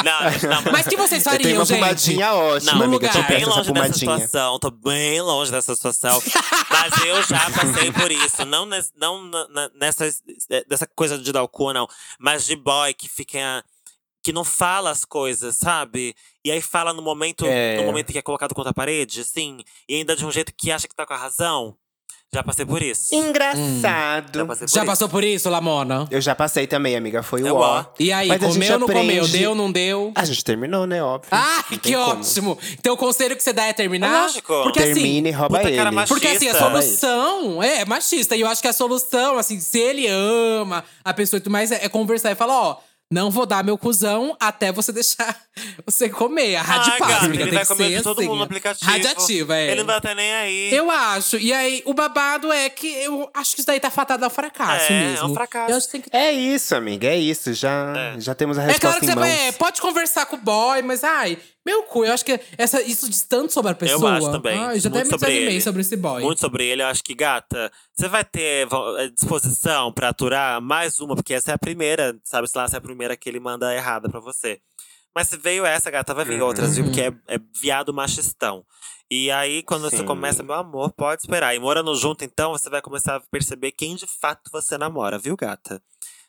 não, gente, não, Mas o que vocês Eu tenho fariam, uma gente? pomadinha ótima, Não, amiga. Tô bem longe dessa situação, tô bem longe dessa situação. Mas eu já passei por isso. Não, não nessa, dessa coisa de dar o cu, não. Mas de boy que fica. Que não fala as coisas, sabe? E aí fala no momento, É. no momento que é colocado contra a parede, assim. E ainda de um jeito que acha que tá com a razão. Já passei por isso. Engraçado. Já passei por Já isso. passou por isso, Lamona? Eu já passei também, amiga. Foi É o ó. E aí, Mas comeu ou não comeu? aprende- Deu, não deu? A gente terminou, né? Óbvio. Ah, que tem como. ótimo! Então o conselho que você dá é terminar? Lógico. Porque assim, Termina e rouba puta ele. machista. Porque assim, a solução é machista. E eu acho que a solução, assim, se ele ama a pessoa e tudo mais, é, é conversar e falar, ó. Não vou dar meu cuzão até você deixar você comer. A Ah, radipaz, gata, amiga. ele tem vai que comer todo assim. mundo no aplicativo. Radiativa, é. Ele não vai estar nem aí. Eu acho. E aí, o babado é que eu acho que isso daí tá fatado ao fracasso É, mesmo. é um fracasso. Eu acho que tem que É isso, amiga. É isso. Já, É. já temos a é resposta claro que você vai, é, pode conversar com o boy, mas ai, meu cu, eu acho que essa, isso diz tanto sobre a pessoa. acho também. Ai, já até Muito me sobre desanimei ele. sobre esse boy. Muito sobre ele, eu acho que, gata, você vai ter eh, disposição pra aturar mais uma, porque essa é a primeira, sabe? Se lá, essa é a primeira que ele manda errada pra você. Mas se veio essa, gata, vai vir outras, viu? Porque é, é viado machistão. E aí, quando você Sim. começa, meu amor, pode esperar. E morando junto, então, você vai começar a perceber quem de fato você namora, viu, gata?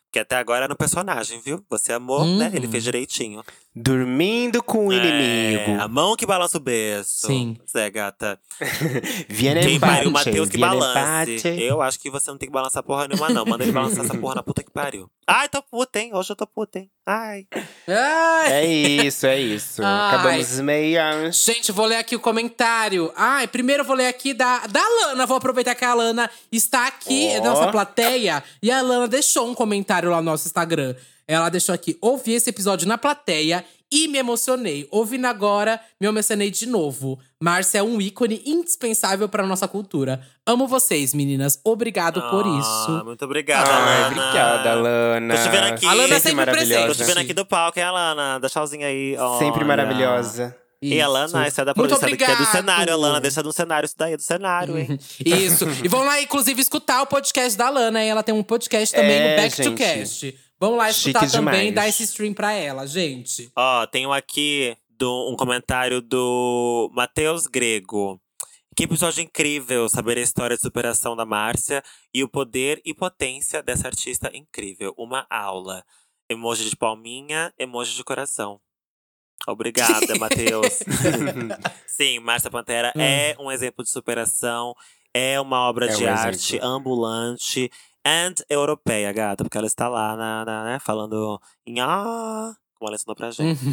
Porque até agora era no personagem, viu? Você amou, né? Uhum. Ele fez direitinho. Dormindo com o É, inimigo. a mão que balança o berço. Sim. Zé, gata. Viene Quem pariu, o Matheus que balance. Eu acho que você não tem que balançar porra nenhuma, não. Manda ele balançar essa porra na puta que pariu. Ai, tô puta, hein? Hoje eu tô puta, hein? Ai. Ai. É isso, é isso. Ai. Acabamos os meias. Gente, vou ler aqui o comentário. Ai, primeiro eu vou ler aqui da, da Lana. Vou aproveitar que a Lana está aqui, é nossa plateia. E a Lana deixou um comentário lá no nosso Instagram. Ela deixou aqui: ouvi esse episódio na plateia e me emocionei. Ouvindo agora, me emocionei de novo. Márcia é um ícone indispensável para nossa cultura. Amo vocês, meninas. Obrigado por Ah, isso. Muito obrigada, Ai, Lana. obrigada, Lana. Tô te vendo aqui. A Lana é sempre sempre maravilhosa. Tô te vendo aqui do palco, hein, Alana? Dá tchauzinho aí. Sempre Olha. maravilhosa. E a Lana, essa é da produção que é do cenário, Alana. Deixa do cenário, isso daí é do cenário, hein? Isso. E vão lá, inclusive, escutar o podcast da Lana. Ela tem um podcast também É, no Back to gente. Cast. Vão lá Chique escutar também e demais. dar esse stream pra ela, gente. Ó, tenho aqui do- um comentário do Matheus Grego. Que episódio incrível saber a história de superação da Márcia e o poder e potência dessa artista incrível. Uma aula. Emoji de palminha, emoji de coração. Obrigada, Matheus. Sim, Márcia Pantera é um exemplo de superação, é uma obra É de um arte exemplo. ambulante and europeia, gata, porque ela está lá na, na- né, falando em ah, como ela ensinou pra gente.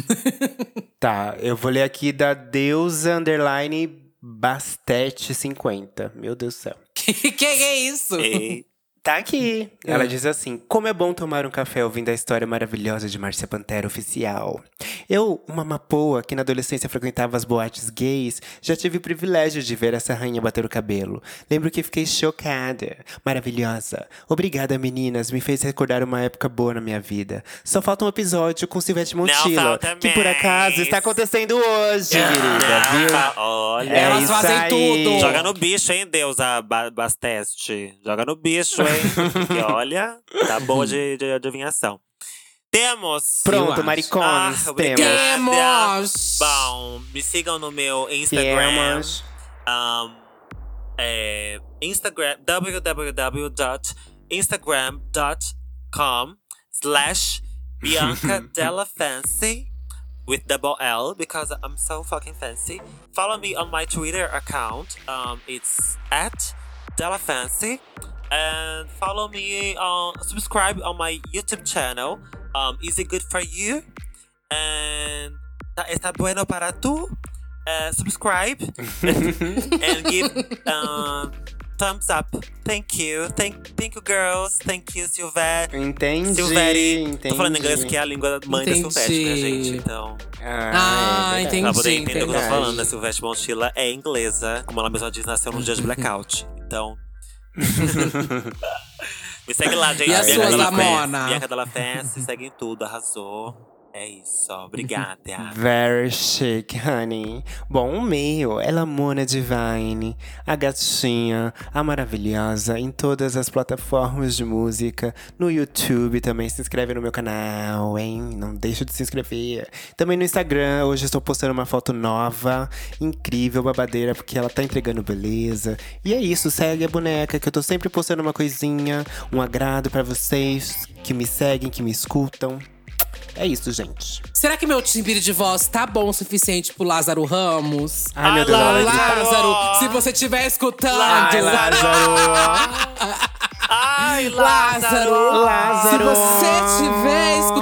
Tá, eu vou ler aqui da deusa underline Bastete 50. Meu Deus do céu. que que é isso? E Tá aqui. Ela diz assim: Como é bom tomar um café ouvindo a história maravilhosa de Márcia Pantera oficial. Eu, uma mapoa que na adolescência frequentava as boates gays, já tive o privilégio de ver essa rainha bater o cabelo. Lembro que fiquei chocada. Maravilhosa. Obrigada, meninas. Me fez recordar uma época boa na minha vida. Só falta um episódio com Silvete Montilla, falta que por acaso está acontecendo hoje, querida, viu? Olha. É Elas fazem aí. tudo. Joga no bicho, hein, Deusa ba Basteste. Joga no bicho, hein? Que olha, tá boa de, de adivinhação. Temos. Pronto, acho. maricons, Ah, temos. Temos! Bom, me sigam no meu Instagram. Temos. Um, é, Instagram, www.instagram.com slash Bianca Della Fancy with double L because I'm so fucking fancy. Follow me on my Twitter account. Um, it's at Della Fancy. And follow me on subscribe on my YouTube channel. Um, is it good for you? And tá, está bueno para tu? Uh, subscribe and give um, thumbs up. Thank you. Thank, thank you, girls. Thank you, Silvete. Entendi, Silvete. entendi. Tô falando inglês que é a língua mãe da Entendi. Silvete, né, gente? Então, Ah, é verdade. entendi. pra poder entender o que eu tô falando, a Silvete Montilla é inglesa. Como ela mesma diz, nasceu num dia de blackout. Então. Me segue lá, gente. E as Bianca suas. Lamona? Bianca Della Fence, segue em tudo, arrasou. É isso, obrigada. Very chic, honey. Bom, o meu é Lamona Divine, a gatinha, a maravilhosa, em todas as plataformas de música. No YouTube também se inscreve no meu canal, hein? Não deixa de se inscrever. Também no Instagram, hoje estou postando uma foto nova, incrível, babadeira, porque ela tá entregando beleza. E é isso, segue a boneca, que eu tô sempre postando uma coisinha, um agrado pra vocês que me seguem, que me escutam. É isso, gente. Será que meu timbre de voz tá bom o suficiente pro Lázaro Ramos? Ai, meu Ai, Deus. Lázaro. Lázaro, se você estiver escutando. Ai, Lázaro. Ai, Lázaro, Lázaro. se você estiver escutando,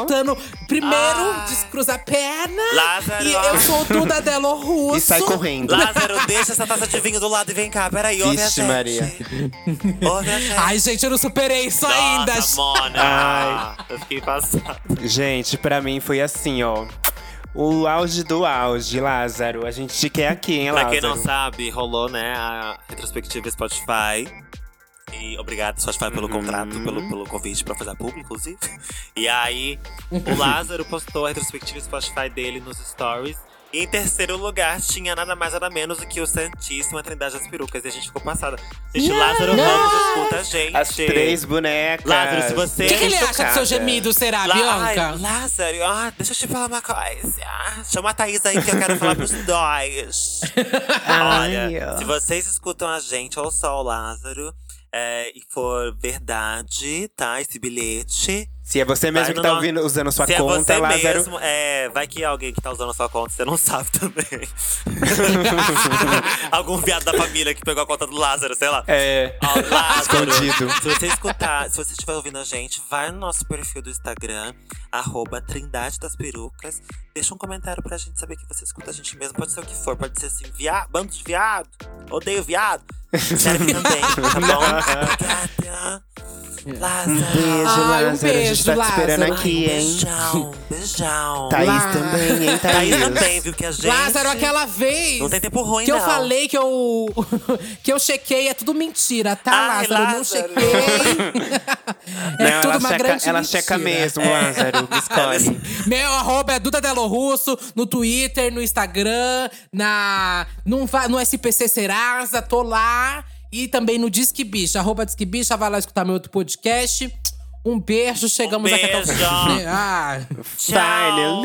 primeiro descruza a perna. Lázaro. E eu sou Duda Delo Russo. E sai correndo. Lázaro, deixa essa taça de vinho do lado e vem cá. Peraí, ouve a Vixe, gente. Maria. Ouve a gente. Ai, gente, eu não superei isso ainda. Nossa, Mona. Ai. Eu fiquei passada. Gente, pra mim foi assim, ó. O auge do auge, Lázaro. A gente te quer aqui, hein, Pra Lázaro? quem não sabe, rolou, né, a retrospectiva Spotify. E obrigado, Spotify, pelo contrato, pelo, pelo convite pra fazer a público, inclusive. E aí, o Lázaro postou a retrospectiva Spotify dele nos stories. E em terceiro lugar, tinha nada mais nada menos do que o Santíssima Trindade das Perucas. E a gente ficou passada. Gente, Lázaro Ramos escuta a gente. As três bonecas. Lázaro, se você- O que, que ele acha do seu gemido, será, Lá- Bianca? Ai, Lázaro, ah, deixa eu te falar uma coisa. Chama a Thaís aí que eu quero falar pros dois. Olha, se vocês escutam a gente ou só o Lázaro é, e for verdade, tá? Esse bilhete. Se é você mesmo que no tá no- ouvindo, usando sua se é conta, você Lázaro. mesmo, é, vai que alguém que tá usando sua conta, você não sabe também. Algum viado da família que pegou a conta do Lázaro, sei lá. É. Ó, Lázaro, Escondido. Se você escutar, se você estiver ouvindo a gente, vai no nosso perfil do Instagram, arroba Trindade das Perucas. Deixa um comentário pra gente saber que você escuta a gente mesmo. Pode ser o que for, pode ser assim, viado, bando de viado, odeio viado. Serve também, tá bom? Obrigada. Lázaro. Beijo, Ai, um Lázaro. a gente beijo, tá te esperando Lázaro. aqui, hein? Beijão, beijão. Thaís Lá- também, hein, Thaís? Thaís também, viu? Que a gente. Lázaro, aquela vez. Não tem tempo ruim, Que eu não. falei que eu. que eu chequei, é tudo mentira, tá, Ai, Lázaro? Não Lázaro. chequei. é Não, tudo ela uma checa, grande ela mentira. checa mesmo, Lázaro. Escolhe. Meu arroba é Duda Delo Russo, no Twitter, no Instagram, na, no, no SPC Serasa, tô lá. E também no Disque Bicha, arroba Disque Bicha, vai lá escutar meu outro podcast. Um beijo, chegamos aqui até o fim. beijo. Ah. Tchau.